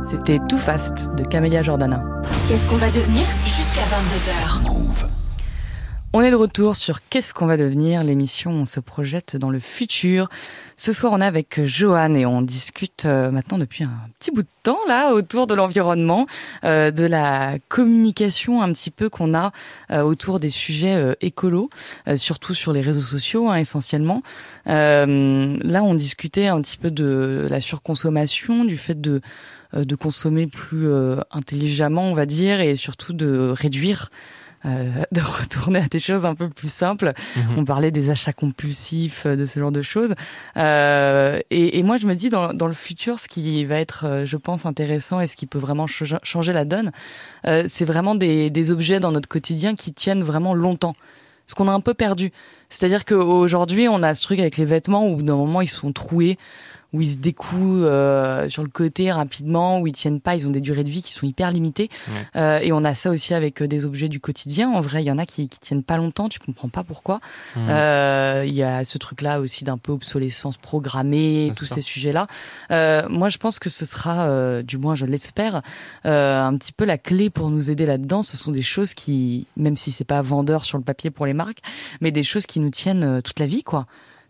C'était Too Fast de Camélia Jordana. Qu'est-ce qu'on va devenir Jusqu'à 22h. On est de retour sur Qu'est-ce qu'on va devenir? L'émission, on se projette dans le futur. Ce soir, on est avec Johan et on discute euh, maintenant depuis un petit bout de temps là autour de l'environnement, euh, de la communication un petit peu qu'on a euh, autour des sujets euh, écolos, surtout sur les réseaux sociaux hein, essentiellement. Là, on discutait un petit peu de la surconsommation, du fait de consommer plus intelligemment, on va dire, et surtout de réduire euh, de retourner à des choses un peu plus simples. Mhm. On parlait des achats compulsifs, euh, de ce genre de choses. Euh, et, et moi, je me dis, dans, dans le futur, ce qui va être, euh, je pense, intéressant et ce qui peut vraiment ch- changer la donne, euh, c'est vraiment des, des objets dans notre quotidien qui tiennent vraiment longtemps. Ce qu'on a un peu perdu. C'est-à-dire qu'aujourd'hui, on a ce truc avec les vêtements où d'un moment, ils sont troués où ils se découent euh, sur le côté rapidement, où ils tiennent pas, ils ont des durées de vie qui sont hyper limitées. Ouais. Euh, et on a ça aussi avec euh, des objets du quotidien. En vrai, il y en a qui, qui tiennent pas longtemps, tu comprends pas pourquoi. Euh, Il y a ce truc-là aussi d'un peu obsolescence programmée, tous ça. ces sujets-là. Moi, je pense que ce sera, du moins je l'espère, un petit peu la clé pour nous aider là-dedans. Ce sont des choses qui, même si c'est pas vendeur sur le papier pour les marques, mais des choses qui nous tiennent toute la vie, quoi.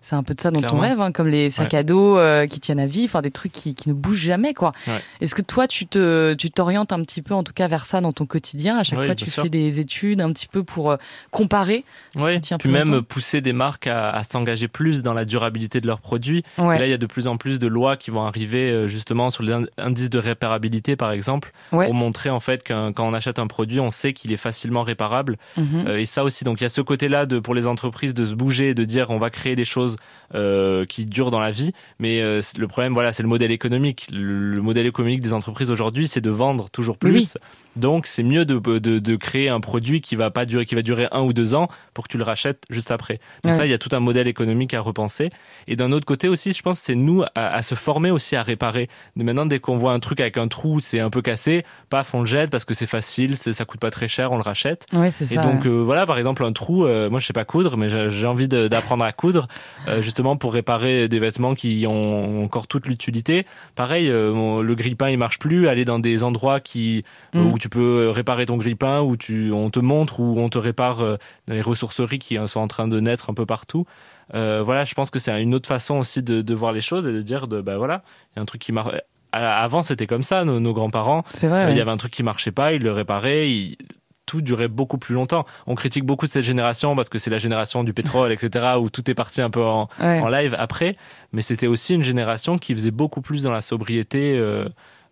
C'est un peu de ça dont Clairement. on rêve, hein, comme les sacs Ouais. à dos euh, qui tiennent à vie, enfin des trucs qui, qui ne bougent jamais, quoi. Ouais. Est-ce que toi, tu te, tu t'orientes un petit peu, en tout cas, vers ça dans ton quotidien? À chaque fois, tu sûr. fais des études un petit peu pour euh, comparer. ce qui tient puis plus même longtemps? pousser des marques à, à s'engager plus dans la durabilité de leurs produits. Et là, il y a de plus en plus de lois qui vont arriver euh, justement sur les in- indices de réparabilité, par exemple, pour montrer en fait qu'un- quand on achète un produit, on sait qu'il est facilement réparable. Euh, et ça aussi, donc il y a ce côté-là de pour les entreprises de se bouger, de dire on va créer des choses chose euh, qui durent dans la vie. Mais euh, le problème, voilà, c'est le modèle économique. Le, le modèle économique des entreprises aujourd'hui, c'est de vendre toujours Oui, plus. Donc c'est mieux de, de, de créer un produit qui va pas durer, qui va durer un ou deux ans pour que tu le rachètes juste après. Donc Ouais. ça, il y a tout un modèle économique à repenser. Et d'un autre côté aussi, je pense, c'est nous à, à se former aussi à réparer. Maintenant, dès qu'on voit un truc avec un trou, c'est un peu cassé, paf, on le jette parce que c'est facile, ça coûte pas très cher, on le rachète. Ouais, c'est Et donc euh, voilà, par exemple un trou, moi je sais pas coudre, mais j'ai envie d'apprendre à coudre, euh, justement pour réparer des vêtements qui ont encore toute l'utilité. Pareil, euh, le grille-pain il marche plus, aller dans des endroits qui euh, Mm. où tu peux réparer ton grille-pain, où tu on te montre, où on te répare euh, dans les ressourceries qui euh, sont en train de naître un peu partout. Euh, voilà, je pense que c'est une autre façon aussi de, de voir les choses et de dire de bah voilà, il y a un truc qui marche. Avant c'était comme ça, nos, nos grands-parents. c'est vrai. Euh, Il ouais. y avait un truc qui marchait pas, ils le réparaient, ils- tout durait beaucoup plus longtemps. On critique beaucoup de cette génération parce que c'est la génération du pétrole, etc., où tout est parti un peu en, Ouais. en live après, mais c'était aussi une génération qui faisait beaucoup plus dans la sobriété euh,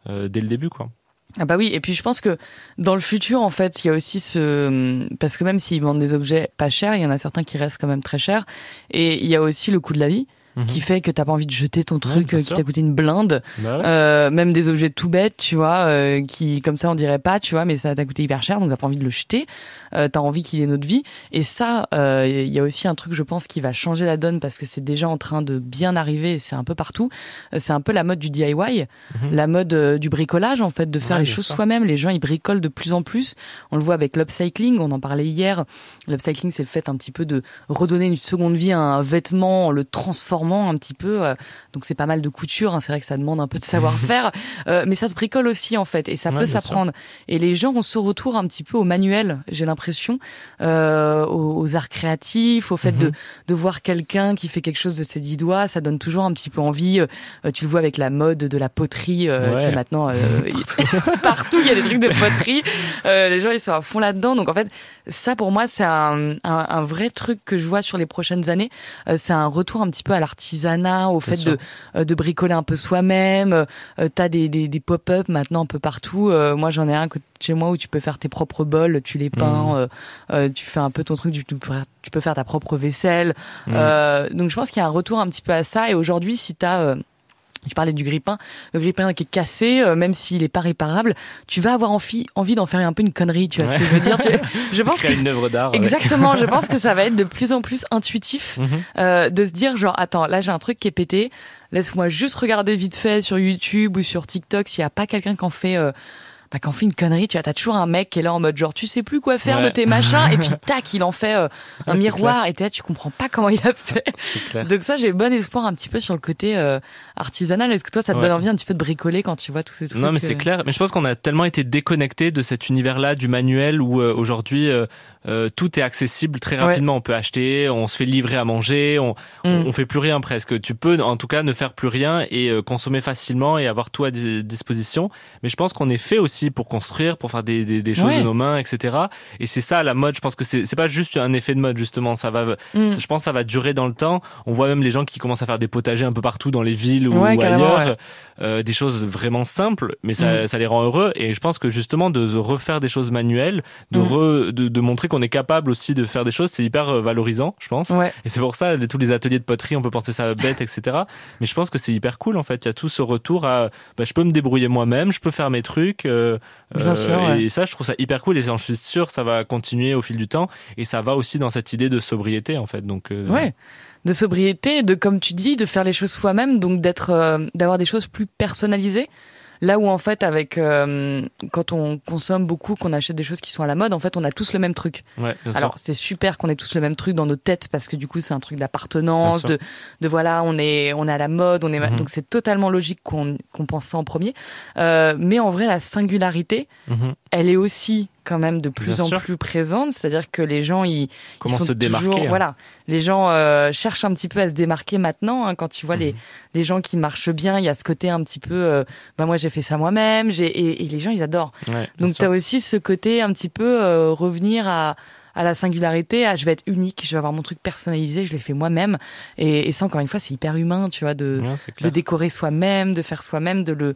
euh, dès le début, quoi. Ah bah oui, et puis je pense que dans le futur, en fait, il y a aussi ce... Parce que même s'ils vendent des objets pas chers, il y en a certains qui restent quand même très chers. Et il y a aussi le coût de la vie qui fait que t'as pas envie de jeter ton truc bien euh, qui t'a coûté une blinde. Bah ouais. Euh, même des objets tout bêtes, tu vois, euh, qui comme ça on dirait pas, tu vois, mais ça t'a coûté hyper cher, donc t'as pas envie de le jeter. Euh, t'as envie qu'il ait notre vie. Et ça, euh, il y a aussi un truc, je pense, qui va changer la donne parce que c'est déjà en train de bien arriver. et C'est un peu partout. Euh, C'est un peu la mode du DIY, Mhm. la mode euh, du bricolage en fait, de faire Ouais, les choses soi-même. Les gens ils bricolent de plus en plus. On le voit avec l'upcycling. On en parlait hier. L'upcycling, c'est le fait un petit peu de redonner une seconde vie à un vêtement en le un petit peu. euh, Donc c'est pas mal de couture. hein. C'est vrai que ça demande un peu de savoir-faire, *laughs* euh, mais ça se bricole aussi en fait, et ça Ouais, peut s'apprendre. Et les gens ont ce retour un petit peu au manuel, j'ai l'impression, euh, aux, aux arts créatifs, au fait de, Mhm. de voir quelqu'un qui fait quelque chose de ses dix doigts, ça donne toujours un petit peu envie. Euh, tu le vois avec la mode de la poterie, euh, Ouais. tu sais maintenant, euh, *laughs* *laughs* partout il y a des trucs de poterie. Euh, les gens ils sont à fond là-dedans. Donc en fait, ça pour moi c'est un, un, un vrai truc que je vois sur les prochaines années. Euh, c'est un retour un petit peu à l'artisanat, au fait sûr. de, euh, de bricoler un peu soi-même. Euh, T'as des, des, des pop-up maintenant un peu partout. Euh, moi j'en ai un chez moi où tu peux faire tes propres bols, tu les peins, euh, euh, tu fais un peu ton truc, tu, tu peux faire- tu peux faire ta propre vaisselle. Euh, donc je pense qu'il y a un retour un petit peu à ça. Et aujourd'hui, si t'as euh, tu parlais du grippin, le grippin qui est cassé, euh, même s'il est pas réparable, tu vas avoir envie, envie d'en faire un peu une connerie, tu vois ce que je veux dire Tu- Je pense que une œuvre d'art. avec. exactement, je pense que ça va être de plus en plus intuitif Mhm. euh, de se dire genre attends là j'ai un truc qui est pété, laisse-moi juste regarder vite fait sur YouTube ou sur TikTok s'il y a pas quelqu'un qui en fait euh, bah, quand on fait une connerie, tu as, t'as toujours un mec qui est là en mode genre, tu sais plus quoi faire de tes machins, et puis tac, il en fait euh, un Ouais, c'est miroir, et là, tu comprends pas comment il a fait. Donc ça, j'ai bon espoir un petit peu sur le côté euh, artisanal. Est-ce que toi, ça te Ouais. donne envie un petit peu de bricoler quand tu vois tous ces trucs Non, mais c'est euh, clair. Mais je pense qu'on a tellement été déconnecté de cet univers-là du manuel où euh, aujourd'hui euh, tout est accessible très Ouais. rapidement. On peut acheter, on se fait livrer à manger, on, Mm. on fait plus rien presque. Tu peux, en tout cas, ne faire plus rien et euh, consommer facilement et avoir tout à di- disposition. Mais je pense qu'on est fait aussi pour construire, pour faire des, des, des choses Ouais. de nos mains, etc. Et c'est ça la mode. Je pense que c'est c'est pas juste un effet de mode justement. Ça va, Mm. je pense que ça va durer dans le temps. On voit même les gens qui commencent à faire des potagers un peu partout dans les villes ou, Ouais, ailleurs. Euh, des choses vraiment simples, mais ça, Mm. ça les rend heureux. Et je pense que justement de refaire des choses manuelles, de, Mm. re- de, de montrer qu'on est capable aussi de faire des choses, c'est hyper euh, valorisant, je pense. Ouais. Et c'est pour ça, tous les ateliers de poterie, on peut penser ça bête, etc. Mais je pense que c'est hyper cool en fait. Il y a tout ce retour à, bah, je peux me débrouiller moi-même, je peux faire mes trucs. euh, Bien sûr, ouais. Et ça, je trouve ça hyper cool. Et j'en suis sûr, ça va continuer au fil du temps. Et ça va aussi dans cette idée de sobriété en fait. Donc, Ouais. De sobriété, de comme tu dis, de faire les choses soi-même, donc d'être, euh, d'avoir des choses plus personnalisées. Là où en fait, avec euh, quand on consomme beaucoup, qu'on achète des choses qui sont à la mode, en fait, on a tous le même truc. ouais. Alors c'est super qu'on ait tous le même truc dans nos têtes parce que du coup c'est un truc d'appartenance, de, de voilà on est on est à la mode, on est Mhm. donc c'est totalement logique qu'on qu'on pense ça en premier. Euh, mais en vrai la singularité, Mhm. elle est aussi quand même de plus Bien en sûr. plus présente, c'est-à-dire que les gens ils, ils sont se démarquer toujours- hein. Voilà, les gens euh, cherchent un petit peu à se démarquer maintenant. hein, quand tu vois les Mhm. les gens qui marchent bien, il y a ce côté un petit peu, euh, bah moi j'ai fait ça moi-même, j'ai et, et les gens ils adorent. Ouais, Donc tu as aussi ce côté un petit peu euh, revenir à, à la singularité, à je vais être unique, je vais avoir mon truc personnalisé, je l'ai fait moi-même. Et, et ça, encore une fois, c'est hyper humain, tu vois, de, Ouais, de décorer soi-même, de faire soi-même, de le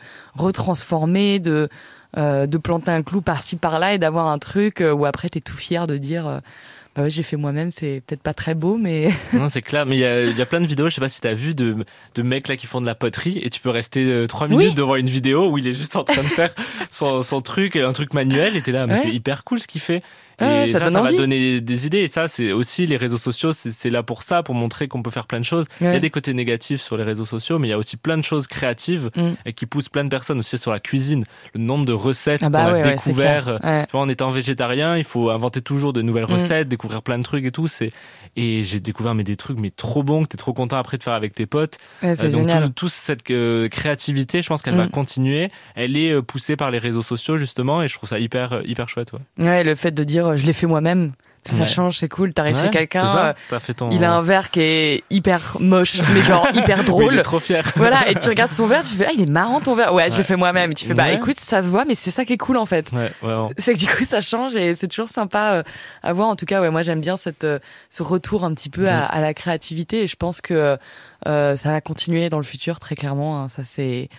retransformer, de, euh, de planter un clou par-ci par-là et d'avoir un truc euh, où après t'es tout fier de dire euh, bah ouais, j'ai fait moi-même, c'est peut-être pas très beau, mais *laughs* Non, c'est clair, mais il y a, il y a plein de vidéos, je sais pas si t'as vu, de, de mecs là qui font de la poterie et tu peux rester trois minutes Oui. devant une vidéo où il est juste en train de faire *laughs* son, son truc, un truc manuel et t'es là, mais Ouais. c'est hyper cool ce qu'il fait. Et Ouais, ça ça, donne ça va donner des idées. Et ça, c'est aussi les réseaux sociaux, c'est là pour ça, pour montrer qu'on peut faire plein de choses. Il y a des côtés négatifs sur les réseaux sociaux, mais il y a aussi plein de choses créatives Mm. et qui poussent plein de personnes aussi sur la cuisine. Le nombre de recettes Ah bah qu'on a ouais, découvert. Ouais. Tu vois, en étant végétarien, il faut inventer toujours de nouvelles Mm. recettes, découvrir plein de trucs et tout. C'est et j'ai découvert mais des trucs mais trop bons que t'es trop content après de faire avec tes potes. Ouais, c'est Euh, donc génial. tout, cette euh, créativité, je pense qu'elle va Mm. continuer. Elle est euh, poussée par les réseaux sociaux justement et je trouve ça hyper hyper chouette. Ouais. Ouais, le fait de dire je l'ai fait moi-même, ça Ouais. change, c'est cool. T'arrives Ouais, chez quelqu'un, euh, t'as fait ton. il a un verre qui est hyper moche, *laughs* mais genre hyper Oui, drôle. il est trop fier. Voilà, et tu regardes son verre, tu fais, ah, il est marrant ton verre. Ouais, je l'ai Ouais. fait moi-même. Et tu fais, bah Ouais. écoute, ça se voit, mais c'est ça qui est cool en fait. Ouais, vraiment. C'est que du coup, ça change et c'est toujours sympa euh, à voir. En tout cas, ouais, moi j'aime bien cette, euh, ce retour un petit peu à, Mm. à la créativité et je pense que euh, ça va continuer dans le futur, très clairement. hein. ça, c'est.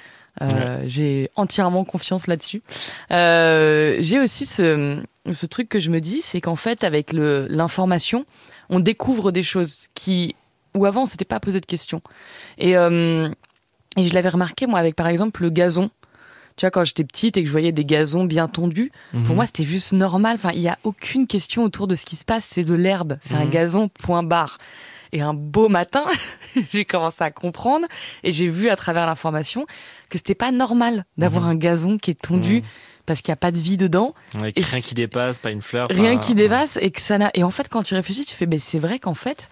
Euh, J'ai entièrement confiance là-dessus. Euh, J'ai aussi ce, ce truc que je me dis, c'est qu'en fait, avec l'information, on découvre des choses qui, où avant, on s'était pas posé de questions. Et, euh, et je l'avais remarqué, moi, avec par exemple le gazon. Tu vois, quand j'étais petite et que je voyais des gazons bien tondus, pour Mhm. moi, c'était juste normal. Enfin, il y a aucune question autour de ce qui se passe. C'est de l'herbe. C'est un Mhm. gazon, point barre. Et un beau matin, *laughs* j'ai commencé à comprendre et j'ai vu à travers l'information que c'était pas normal d'avoir Mhm. un gazon qui est tondu Mhm. parce qu'il n'y a pas de vie dedans, Avec Et rien qui dépasse, pas une fleur. rien pas- qui dépasse et que ça n'a. Et en fait, quand tu réfléchis, tu fais, ben c'est vrai qu'en fait,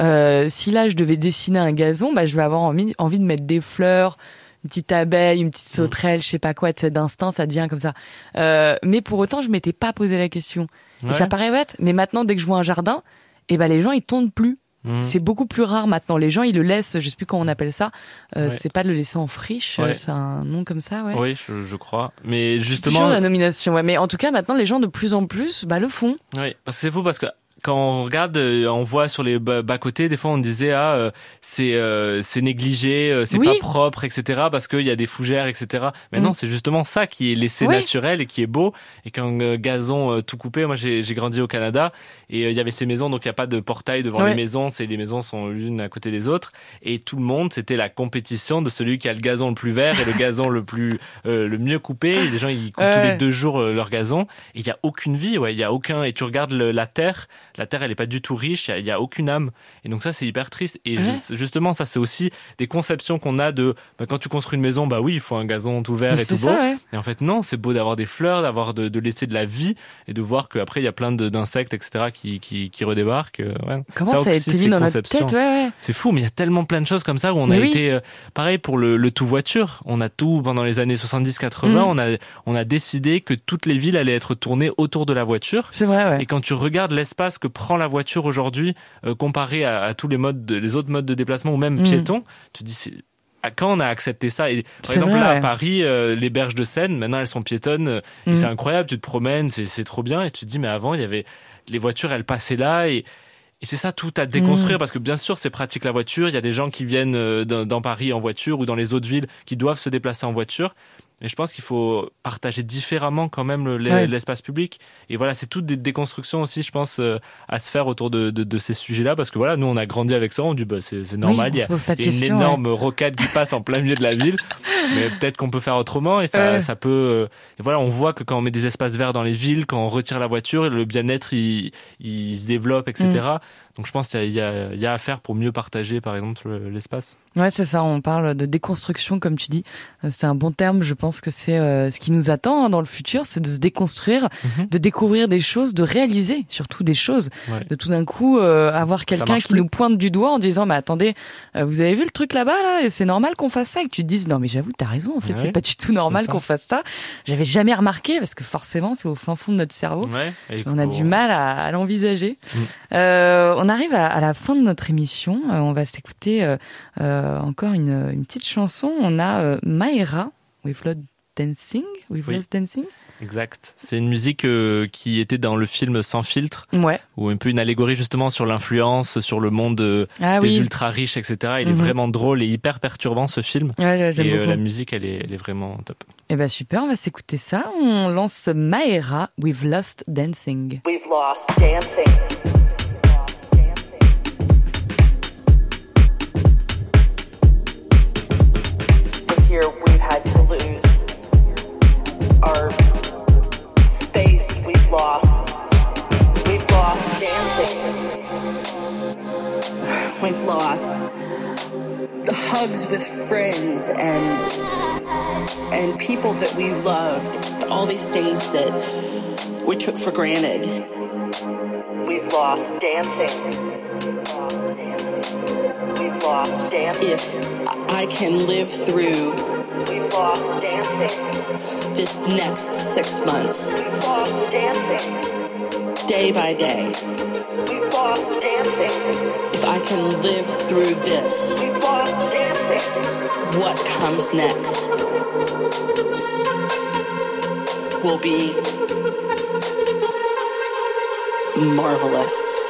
euh, si là je devais dessiner un gazon, bah je vais avoir envie, envie de mettre des fleurs, une petite abeille, une petite sauterelle, je sais pas quoi, sais, d'instinct, ça devient comme ça. Euh, mais pour autant, je m'étais pas posé la question. Et Ouais. ça paraît bête, mais maintenant, dès que je vois un jardin, et ben les gens ils tondent plus. Mhm. C'est beaucoup plus rare maintenant. Les gens ils le laissent, je sais plus comment on appelle ça. Euh, Ouais. C'est pas de le laisser en friche, Ouais. euh, c'est un nom comme ça, ouais. Oui, je, je crois. Mais justement, la nomination, ouais. Mais en tout cas, maintenant, les gens de plus en plus, bah, le font. Oui, parce que c'est fou parce que quand on regarde, euh, on voit sur les bas côtés, des fois on disait ah euh, c'est euh, c'est négligé, c'est Oui. pas propre, etc. Parce qu'il y a des fougères, etc. Mais Mm. non, c'est justement ça qui est laissé Oui. naturel et qui est beau. Et euh, gazon euh, tout coupé, moi j'ai grandi au Canada et il y avait ces maisons, donc il y a pas de portail devant Ouais. les maisons, c'est les maisons sont l'une à côté des autres et tout le monde c'était la compétition de celui qui a le gazon le plus vert et le gazon le plus euh, le mieux coupé. Et les gens ils coupent tous les deux jours leur gazon et il y a aucune vie, ouais, il y a aucun et tu regardes le- la terre la terre elle est pas du tout riche, il y a- a aucune âme. Et donc ça c'est hyper triste. Et Ouais. ju- justement ça c'est aussi des conceptions qu'on a de bah, quand tu construis une maison, bah oui il faut un gazon tout vert Mais et tout beau. ça, ouais. Et en fait non, c'est beau d'avoir des fleurs, d'avoir de, de laisser de la vie et de voir qu'après il y a plein d'insectes etc qui, qui, qui redébarquent. euh, ouais. Comment ça, a aussi, été mis c'est dans notre conception. tête. C'est fou, mais il y a tellement plein de choses comme ça où on Mais a oui. été euh, pareil pour le, le tout voiture. On a tout pendant les années 70-80. Mm. On a on a décidé que toutes les villes allaient être tournées autour de la voiture. C'est vrai, ouais. Et quand tu regardes l'espace que prend la voiture aujourd'hui, euh, comparé à, à tous les modes, de- les autres modes de déplacement ou même Mm. piétons, tu dis c'est à quand on a accepté ça? Et par exemple vrai, là ouais. à Paris euh, les berges de Seine maintenant elles sont piétonnes euh, et Mm. c'est incroyable tu te promènes c'est trop bien et tu te dis mais avant il y avait les voitures elles passaient là et et c'est ça tout à déconstruire Mm. parce que bien sûr c'est pratique la voiture. Il y a des gens qui viennent euh, dans, dans Paris en voiture ou dans les autres villes qui doivent se déplacer en voiture. Mais je pense qu'il faut partager différemment quand même le- l'e- Ouais. l'espace public. Et voilà, c'est toutes des déconstructions aussi, je pense, euh, à se faire autour de, de, de ces sujets-là. Parce que voilà, nous on a grandi avec ça, on dit bah, c'est normal. il y a, y une questions, ouais. énorme rocade qui passe en plein milieu de la ville. *laughs* Mais peut-être qu'on peut faire autrement et ça, peut. euh, et voilà, on voit que quand on met des espaces verts dans les villes, quand on retire la voiture, le bien-être il, il se développe, etc. Mm. Donc je pense qu'il y, a- y y à faire pour mieux partager, par exemple, le- l'espace. Ouais, c'est ça. On parle de déconstruction, comme tu dis. Euh, C'est un bon terme. Je pense que c'est euh, ce qui nous attend hein, dans le futur, c'est de se déconstruire, Mhm. de découvrir des choses, de réaliser surtout des choses, Ouais. de tout d'un coup euh, avoir quelqu'un qui plus. nous pointe du doigt en disant mais attendez, euh, vous avez vu le truc là-bas là? Et c'est normal qu'on fasse ça et que tu te dises non mais j'avoue t'as raison en fait Ouais, c'est pas du tout normal qu'on fasse ça. J'avais jamais remarqué parce que forcément c'est au fin fond de notre cerveau. Ouais, et On a du mal à, à l'envisager. Mm. Euh, on arrive à, à la fin de notre émission. Euh, on va s'écouter euh, encore une, une petite chanson. On a euh, Maïra, With Love Dancing. With Oui. Love Dancing. Exact. C'est une musique euh, qui était dans le film Sans filtre, Ouais. ou un peu une allégorie justement sur l'influence, sur le monde euh, Ah des oui. ultra riches, etc. Il est Mhm. vraiment drôle et hyper perturbant ce film. Ouais, Et euh, la musique, elle est, elle est vraiment top. Eh ben super, on va s'écouter ça. On lance Maïra, With Lost Dancing. We've lost dancing. We've lost the hugs with friends and and people that we loved. All these things that we took for granted. We've lost dancing. We've lost dancing. If I can live through, we've lost dancing. This next six months, we've lost dancing. Day by day, we've lost dancing. If I can live through this, we've lost dancing. What comes next will be marvelous.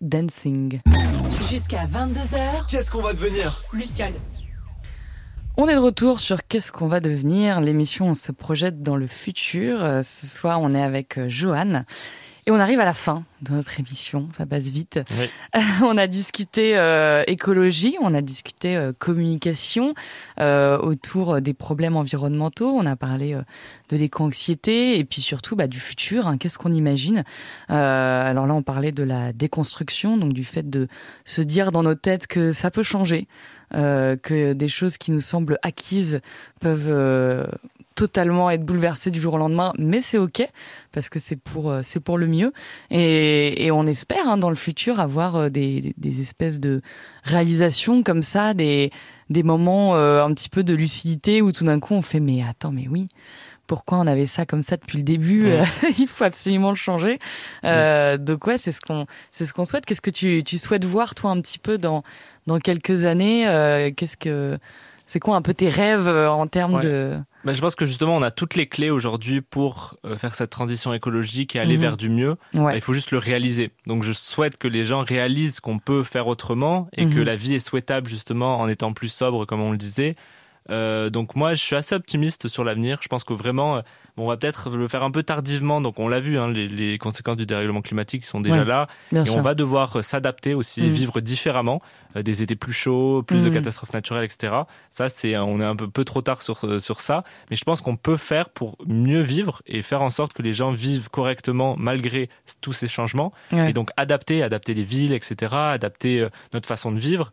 Dancing. Jusqu'à 22h, Qu'est-ce qu'on va devenir Luciole. On est de retour sur Qu'est-ce qu'on va devenir L'émission, on se projette dans le futur. Euh, Ce soir, on est avec euh, Johan. Et on arrive à la fin de notre émission, ça passe vite. Oui. *laughs* on a discuté euh, écologie, on a discuté euh, communication euh, autour des problèmes environnementaux, on a parlé euh, de l'éco-anxiété et puis surtout bah, du futur, hein, qu'est-ce qu'on imagine? Euh, alors là, on parlait de la déconstruction, donc du fait de se dire dans nos têtes que ça peut changer, euh, que des choses qui nous semblent acquises peuvent euh, totalement être bouleversées du jour au lendemain, mais c'est ok parce que c'est pour euh, c'est pour le mieux et, et on espère hein, dans le futur avoir euh, des, des, espèces de réalisations comme ça, des des moments euh, un petit peu de lucidité où tout d'un coup on fait mais attends mais oui pourquoi on avait ça comme ça depuis le début Ouais. *laughs* Il faut absolument le changer. Euh, Donc ouais, c'est ce qu'on c'est ce qu'on souhaite. Qu'est-ce que tu tu souhaites voir toi un petit peu dans dans quelques années euh, Qu'est-ce que c'est quoi un peu tes rêves euh, en termes Ouais. de Bah, je pense que justement, on a toutes les clés aujourd'hui pour euh, faire cette transition écologique et aller Mhm. vers du mieux. Bah, ouais il faut juste le réaliser. Donc, je souhaite que les gens réalisent qu'on peut faire autrement et que Mhm. la vie est souhaitable justement en étant plus sobre, comme on le disait. Euh, donc moi, je suis assez optimiste sur l'avenir. Je pense que vraiment, euh, on va peut-être le faire un peu tardivement. Donc on l'a vu, hein, les, les conséquences du dérèglement climatique sont déjà Ouais, là. Et sûr on va devoir euh, s'adapter aussi Mhm. vivre différemment. Euh, des étés plus chauds, plus de Mhm. catastrophes naturelles, etc. Ça, c'est, on est un peu, peu trop tard sur, sur ça. Mais je pense qu'on peut faire pour mieux vivre et faire en sorte que les gens vivent correctement malgré tous ces changements. Ouais. Et donc adapter, adapter les villes, etc. Adapter notre façon de vivre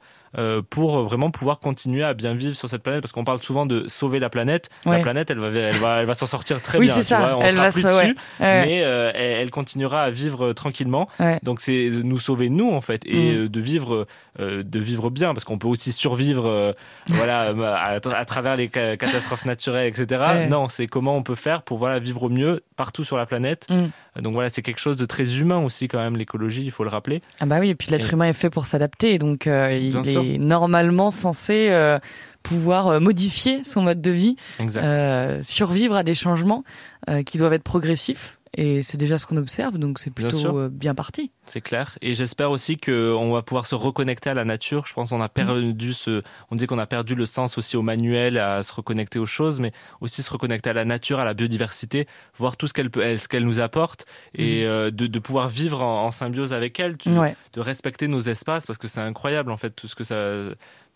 pour euh, vraiment pouvoir continuer à bien vivre sur cette planète. Parce qu'on parle souvent de sauver la planète. Ouais. La planète, elle va, elle va, elle va s'en sortir très Oui, bien. tu ça. vois. On Elle sera va plus dessus, ouais. Mais euh, elle, continuera à vivre euh, tranquillement. Ouais. Donc c'est nous sauver nous en fait et Mm. euh, de vivre, euh, de vivre bien parce qu'on peut aussi survivre, euh, voilà, euh, *laughs* à, à travers les ca- catastrophes naturelles, etc. Non, c'est comment on peut faire pour voilà vivre au mieux partout sur la planète. Mm. Donc voilà, c'est quelque chose de très humain aussi quand même l'écologie, il faut le rappeler. Ah bah oui, et puis l'être Et- humain est fait pour s'adapter, donc euh, il Bien est normalement censé euh, pouvoir euh, modifier son mode de vie, euh, survivre à des changements qui doivent être progressifs. Et c'est déjà ce qu'on observe, donc c'est plutôt euh, bien parti. C'est clair. Et j'espère aussi qu'on va pouvoir se reconnecter à la nature. Je pense qu'on a perdu ce, on dit qu'on a perdu le sens aussi au manuel, à se reconnecter aux choses, mais aussi se reconnecter à la nature, à la biodiversité, voir tout ce qu'elle peut, ce qu'elle nous apporte et euh, de, de pouvoir vivre en, en symbiose avec elle, tu- Ouais. de respecter nos espaces parce que c'est incroyable en fait tout ce que ça,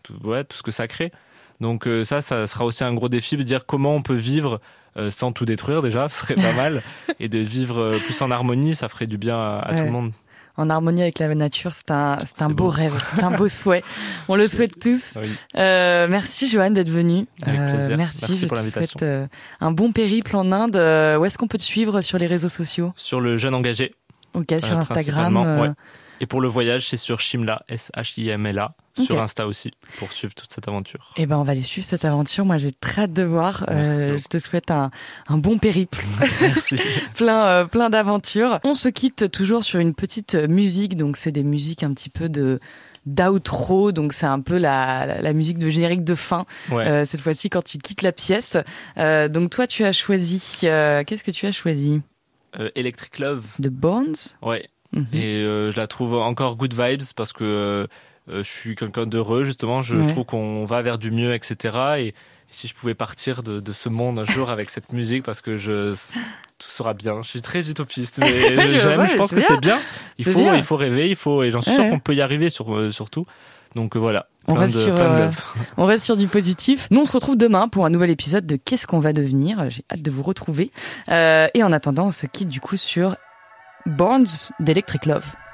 tout, ouais, tout ce que ça crée. Donc euh, ça, ça sera aussi un gros défi de dire comment on peut vivre euh, sans tout détruire déjà, ce serait pas mal, *laughs* et de vivre euh, plus en harmonie, ça ferait du bien à, à tout le monde. En harmonie avec la nature, c'est un, c'est un beau, beau. rêve, c'est un beau souhait. On le *laughs* souhaite tous. Oui. Euh, merci Johan d'être venu. Avec Euh, merci, Merci je pour te souhaite euh, un bon périple en Inde. Où est-ce qu'on peut te suivre sur les réseaux sociaux? Sur le jeune engagé, Ok, sur Instagram. ouais. Et pour le voyage, c'est sur Shimla, S-H-I-M-L-A, sur. Insta aussi, pour suivre toute cette aventure. Eh ben, on va aller suivre cette aventure. Moi, j'ai très hâte de voir. Euh, je te souhaite un, un bon périple, *laughs* Merci. *laughs* plein, euh, plein d'aventures. On se quitte toujours sur une petite musique. Donc, c'est des musiques un petit peu de d'outro. Donc, c'est un peu la, la, la musique de générique de fin. Ouais. Euh, cette fois-ci, quand tu quittes la pièce. Euh, donc, toi, tu as choisi. euh, Qu'est-ce que tu as choisi? Electric Love, The Bones? ouais. Mhm. Et euh, je la trouve encore good vibes parce que euh, euh, je suis quelqu'un d'heureux, justement. Je, trouve qu'on va vers du mieux, etc. Et, si je pouvais partir de, de ce monde un jour avec cette musique, parce que je, tout sera bien. Je suis très utopiste, mais *laughs* Je ça, je pense que c'est bien. Il faut, bien. il faut rêver, il faut, et j'en suis Ouais, sûr qu'on peut y arriver sur, euh, surtout. Donc voilà. On reste de- sur, euh. On reste du positif. Nous, on se retrouve demain pour un nouvel épisode de Qu'est-ce qu'on va devenir? J'ai hâte de vous retrouver. Euh, et en attendant, on se quitte du coup sur Borns d'Electric Love.